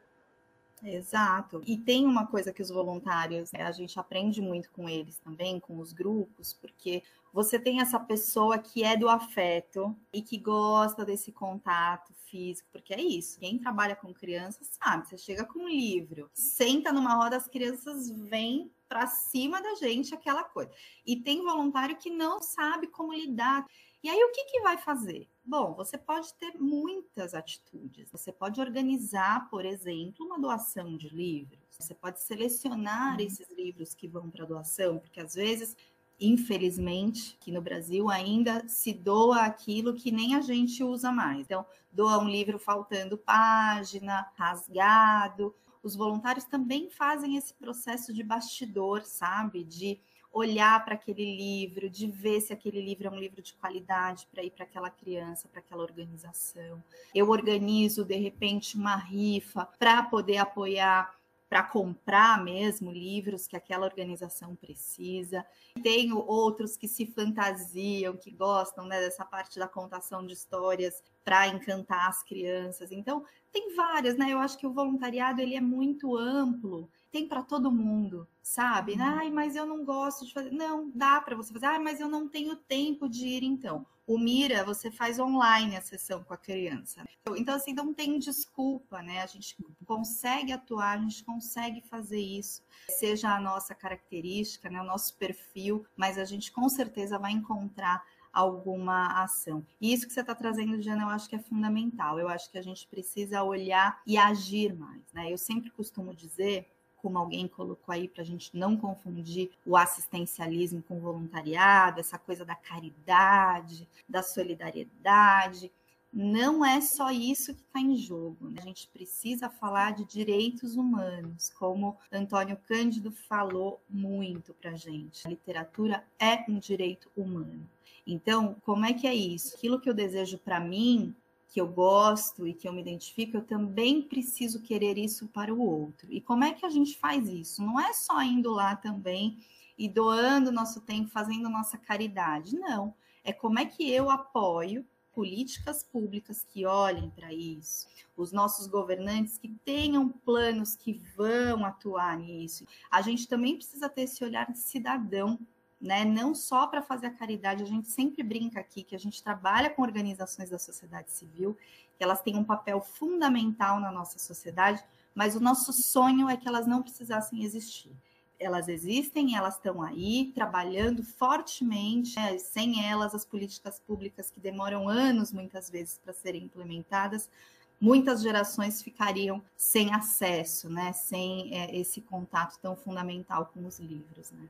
Speaker 4: Exato. E tem uma coisa que os voluntários, né, a gente aprende muito com eles também, com os grupos, porque você tem essa pessoa que é do afeto e que gosta desse contato físico, porque é isso. Quem trabalha com crianças sabe, você chega com um livro, senta numa roda, as crianças vêm para cima da gente aquela coisa. E tem voluntário que não sabe como lidar. E aí o que, que vai fazer? Bom, você pode ter muitas atitudes. Você pode organizar, por exemplo, uma doação de livros. Você pode selecionar uhum. esses livros que vão para doação, porque às vezes, infelizmente, que no Brasil ainda se doa aquilo que nem a gente usa mais. Então, doa um livro faltando página, rasgado. Os voluntários também fazem esse processo de bastidor, sabe? De olhar para aquele livro, de ver se aquele livro é um livro de qualidade para ir para aquela criança, para aquela organização. Eu organizo, de repente, uma rifa para poder apoiar para comprar mesmo livros que aquela organização precisa. Tenho outros que se fantasiam, que gostam né, dessa parte da contação de histórias para encantar as crianças. Então, tem várias, né? Eu acho que o voluntariado ele é muito amplo tem para todo mundo, sabe? Uhum. Ai, mas eu não gosto de fazer. Não, dá para você fazer. Ai, mas eu não tenho tempo de ir então. O Mira, você faz online a sessão com a criança. Então, assim, não tem desculpa, né? A gente consegue atuar, a gente consegue fazer isso, seja a nossa característica, né? o nosso perfil, mas a gente com certeza vai encontrar alguma ação. E isso que você está trazendo, Diana, eu acho que é fundamental. Eu acho que a gente precisa olhar e agir mais, né? Eu sempre costumo dizer como alguém colocou aí, para a gente não confundir o assistencialismo com o voluntariado, essa coisa da caridade, da solidariedade. Não é só isso que está em jogo. Né? A gente precisa falar de direitos humanos, como Antônio Cândido falou muito para a gente. A literatura é um direito humano. Então, como é que é isso? Aquilo que eu desejo para mim que eu gosto e que eu me identifico, eu também preciso querer isso para o outro. E como é que a gente faz isso? Não é só indo lá também e doando nosso tempo, fazendo nossa caridade. Não. É como é que eu apoio políticas públicas que olhem para isso, os nossos governantes que tenham planos que vão atuar nisso. A gente também precisa ter esse olhar de cidadão né? Não só para fazer a caridade, a gente sempre brinca aqui que a gente trabalha com organizações da sociedade civil, que elas têm um papel fundamental na nossa sociedade, mas o nosso sonho é que elas não precisassem existir. Elas existem, elas estão aí trabalhando fortemente, né? sem elas as políticas públicas que demoram anos muitas vezes para serem implementadas muitas gerações ficariam sem acesso, né? Sem é, esse contato tão fundamental com os livros, né?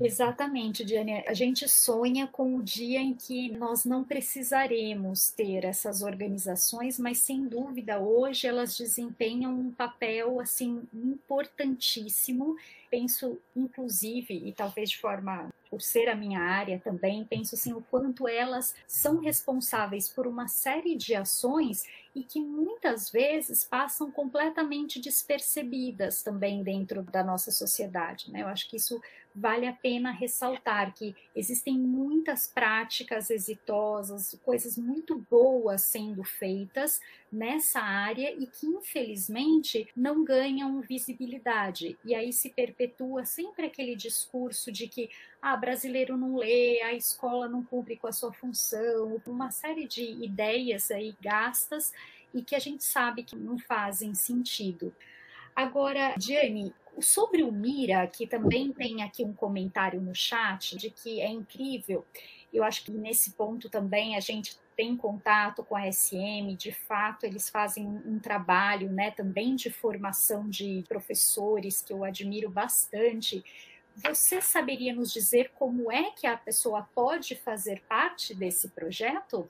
Speaker 2: Exatamente, Diane. A gente sonha com o dia em que nós não precisaremos ter essas organizações, mas sem dúvida hoje elas desempenham um papel assim importantíssimo. Penso, inclusive, e talvez de forma por ser a minha área também, penso assim o quanto elas são responsáveis por uma série de ações e que muitas vezes passam completamente despercebidas também dentro da nossa sociedade. Né? Eu acho que isso vale a pena ressaltar que existem muitas práticas exitosas, coisas muito boas sendo feitas nessa área e que infelizmente não ganham visibilidade. E aí se perpetua sempre aquele discurso de que ah, brasileiro não lê, a escola não cumpre com a sua função, uma série de ideias aí gastas e que a gente sabe que não fazem sentido. Agora, Diane, sobre o Mira, que também tem aqui um comentário no chat de que é incrível. Eu acho que nesse ponto também a gente tem contato com a SM, de fato eles fazem um trabalho, né, também de formação de professores que eu admiro bastante você saberia nos dizer como é que a pessoa pode fazer parte desse projeto?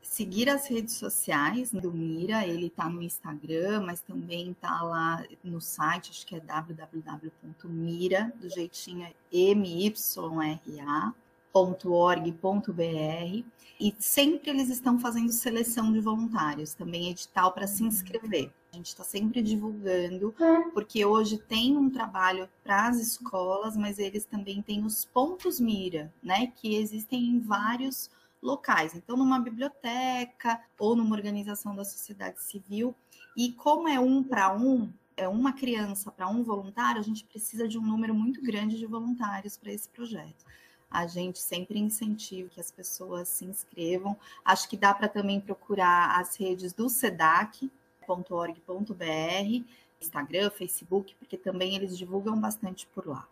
Speaker 4: Seguir as redes sociais do Mira, ele está no Instagram, mas também está lá no site, acho que é www.mira, do jeitinho M-Y-R-A, .org.br e sempre eles estão fazendo seleção de voluntários, também edital para se inscrever. A gente está sempre divulgando, porque hoje tem um trabalho para as escolas, mas eles também têm os pontos mira, né? Que existem em vários locais. Então, numa biblioteca ou numa organização da sociedade civil. E como é um para um, é uma criança para um voluntário, a gente precisa de um número muito grande de voluntários para esse projeto. A gente sempre incentiva que as pessoas se inscrevam. Acho que dá para também procurar as redes do SEDAC, www.org.br, Instagram, Facebook, porque também eles divulgam bastante por lá.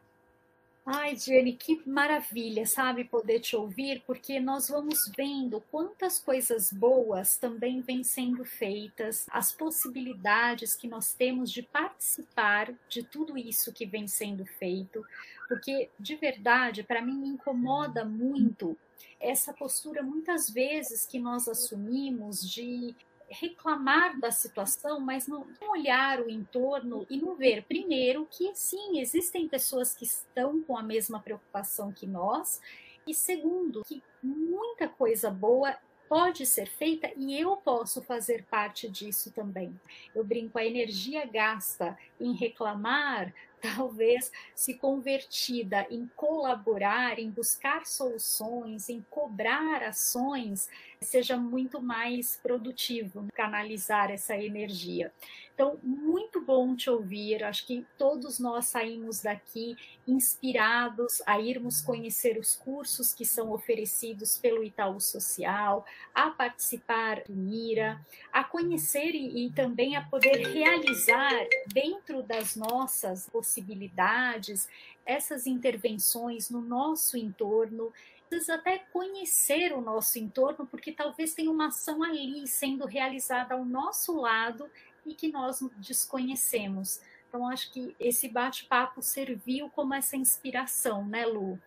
Speaker 2: Ai, Diane, que maravilha, sabe, poder te ouvir, porque nós vamos vendo quantas coisas boas também vêm sendo feitas, as possibilidades que nós temos de participar de tudo isso que vem sendo feito, porque de verdade, para mim, me incomoda muito essa postura muitas vezes que nós assumimos de reclamar da situação, mas não olhar o entorno e não ver, primeiro, que sim, existem pessoas que estão com a mesma preocupação que nós, e segundo, que muita coisa boa pode ser feita e eu posso fazer parte disso também. Eu brinco, a energia gasta em reclamar talvez se convertida em colaborar, em buscar soluções, em cobrar ações, seja muito mais produtivo canalizar essa energia. Então, muito bom te ouvir. Acho que todos nós saímos daqui inspirados a irmos conhecer os cursos que são oferecidos pelo Itaú Social, a participar do Mira, a conhecer e, e também a poder realizar dentro das nossas possibilidades essas intervenções no nosso entorno precisa até conhecer o nosso entorno, porque talvez tenha uma ação ali sendo realizada ao nosso lado e que nós desconhecemos. Então, acho que esse bate-papo serviu como essa inspiração, né, Lu?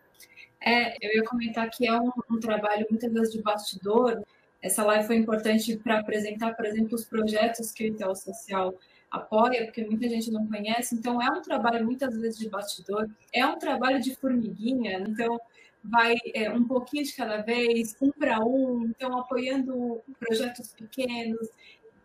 Speaker 3: É, eu ia comentar que é um, um trabalho muitas vezes de bastidor. Essa live foi importante para apresentar, por exemplo, os projetos que o Itaú Social apoia, porque muita gente não conhece. Então, é um trabalho muitas vezes de bastidor, é um trabalho de formiguinha. Então, vai é, um pouquinho de cada vez, um para um, então apoiando projetos pequenos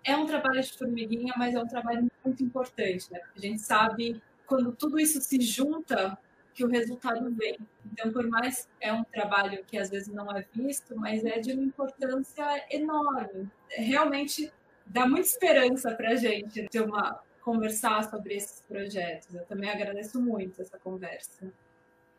Speaker 3: é um trabalho de formiguinha, mas é um trabalho muito importante, né? Porque a gente sabe quando tudo isso se junta que o resultado vem. Então, por mais é um trabalho que às vezes não é visto, mas é de uma importância enorme. Realmente dá muita esperança para a gente ter uma conversar sobre esses projetos. Eu também agradeço muito essa conversa.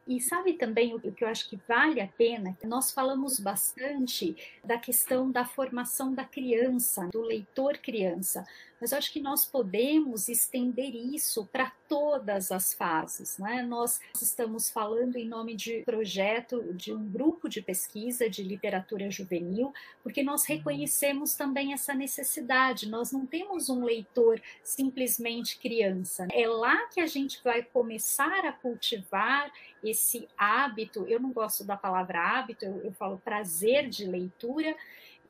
Speaker 2: E sabe também o que eu acho que vale a pena? Nós falamos bastante da questão da formação da criança, do leitor criança, mas eu acho que nós podemos estender isso para todas as fases. Né? Nós estamos falando em nome de projeto de um grupo de pesquisa de literatura juvenil, porque nós uhum. reconhecemos também essa necessidade. Nós não temos um leitor simplesmente criança. É lá que a gente vai começar a cultivar esse hábito. Eu não gosto da palavra hábito, eu, eu falo prazer de leitura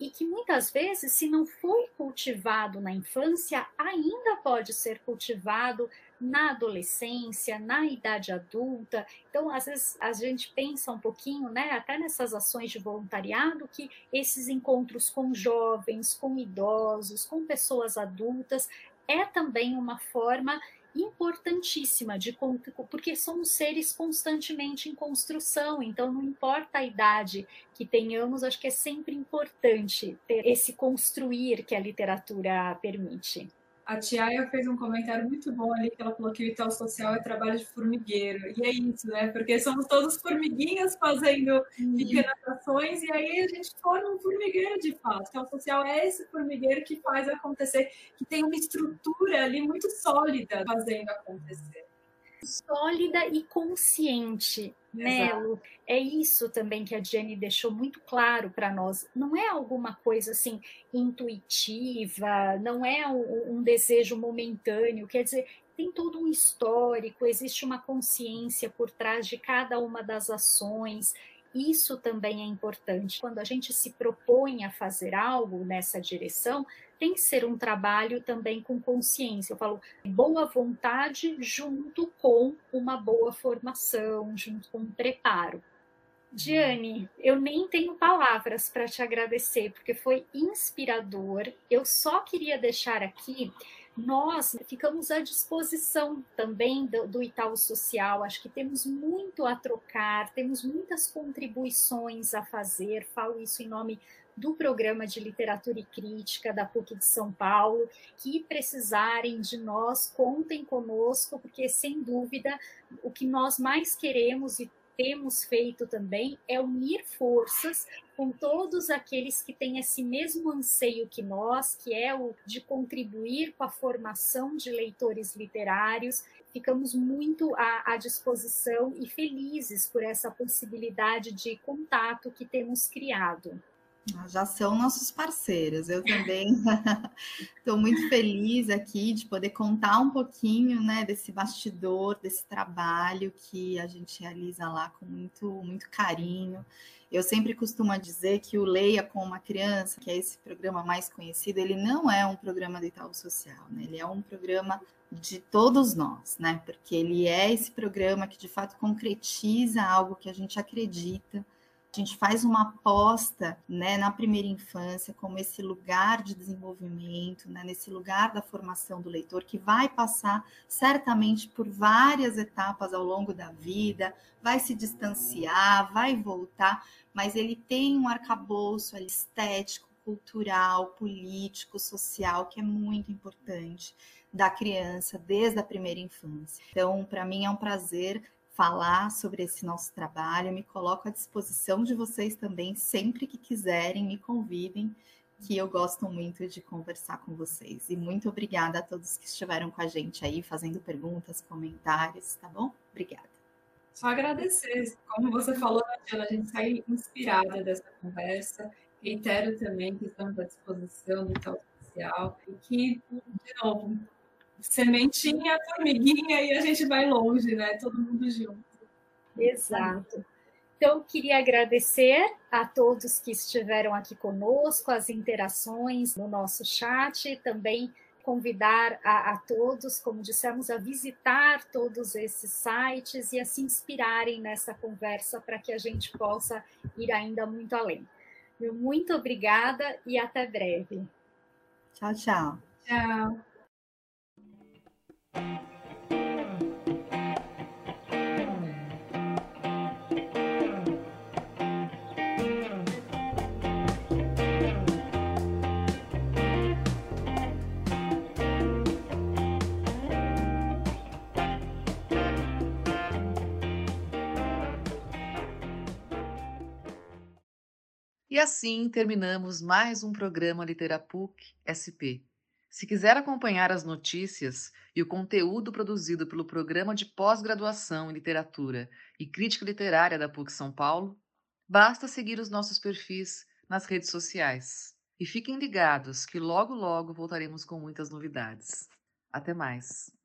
Speaker 2: e que muitas vezes, se não foi cultivado na infância, ainda pode ser cultivado na adolescência, na idade adulta. Então, às vezes, a gente pensa um pouquinho, né, até nessas ações de voluntariado, que esses encontros com jovens, com idosos, com pessoas adultas, é também uma forma importantíssima de porque somos seres constantemente em construção, então não importa a idade que tenhamos, acho que é sempre importante ter esse construir que a literatura permite.
Speaker 3: A Tiaia fez um comentário muito bom ali, que ela falou que o Itaú Social é trabalho de formigueiro. E é isso, né? Porque somos todos formiguinhas fazendo pequenas ações, e aí a gente forma um formigueiro de fato. O Itaú Social é esse formigueiro que faz acontecer, que tem uma estrutura ali muito sólida fazendo acontecer
Speaker 2: sólida e consciente, né, Lu? É isso também que a Jenny deixou muito claro para nós. Não é alguma coisa assim intuitiva, não é um, um desejo momentâneo, quer dizer, tem todo um histórico, existe uma consciência por trás de cada uma das ações. Isso também é importante. Quando a gente se propõe a fazer algo nessa direção, tem que ser um trabalho também com consciência. Eu falo boa vontade junto com uma boa formação, junto com um preparo. Diane, eu nem tenho palavras para te agradecer, porque foi inspirador. Eu só queria deixar aqui nós ficamos à disposição também do, do Itaú Social. Acho que temos muito a trocar, temos muitas contribuições a fazer. Falo isso em nome do programa de literatura e crítica da PUC de São Paulo, que precisarem de nós, contem conosco, porque sem dúvida o que nós mais queremos e temos feito também é unir forças com todos aqueles que têm esse mesmo anseio que nós, que é o de contribuir com a formação de leitores literários. Ficamos muito à, à disposição e felizes por essa possibilidade de contato que temos criado.
Speaker 4: Já são nossos parceiros. Eu também estou muito feliz aqui de poder contar um pouquinho né, desse bastidor, desse trabalho que a gente realiza lá com muito, muito carinho. Eu sempre costumo dizer que o Leia com uma Criança, que é esse programa mais conhecido, ele não é um programa de Itaú Social, né? ele é um programa de todos nós, né? Porque ele é esse programa que de fato concretiza algo que a gente acredita a gente faz uma aposta né, na primeira infância como esse lugar de desenvolvimento, né, nesse lugar da formação do leitor, que vai passar certamente por várias etapas ao longo da vida, vai se distanciar, vai voltar, mas ele tem um arcabouço estético, cultural, político, social, que é muito importante da criança desde a primeira infância. Então, para mim é um prazer falar sobre esse nosso trabalho. Me coloco à disposição de vocês também, sempre que quiserem, me convidem, que eu gosto muito de conversar com vocês. E muito obrigada a todos que estiveram com a gente aí, fazendo perguntas, comentários, tá bom? Obrigada.
Speaker 3: Só agradecer. Como você falou, Tatiana, a gente sai inspirada dessa conversa. Reitero também que estamos à disposição do tal social e que, de novo, sementinha, formiguinha e a gente vai longe, né? Todo mundo junto.
Speaker 2: Exato. Então, queria agradecer a todos que estiveram aqui conosco, as interações no nosso chat, também convidar a, a, todos, como dissemos, a visitar todos esses sites e a se inspirarem nessa conversa para que a gente possa ir ainda muito além. Muito obrigada e até breve.
Speaker 4: Tchau, tchau.
Speaker 3: Tchau.
Speaker 1: E assim terminamos mais um programa Literapuc SP. Se quiser acompanhar as notícias e o conteúdo produzido pelo Programa de Pós-Graduação em Literatura e Crítica Literária da PUC São Paulo, basta seguir os nossos perfis nas redes sociais. E fiquem ligados que logo logo voltaremos com muitas novidades. Até mais!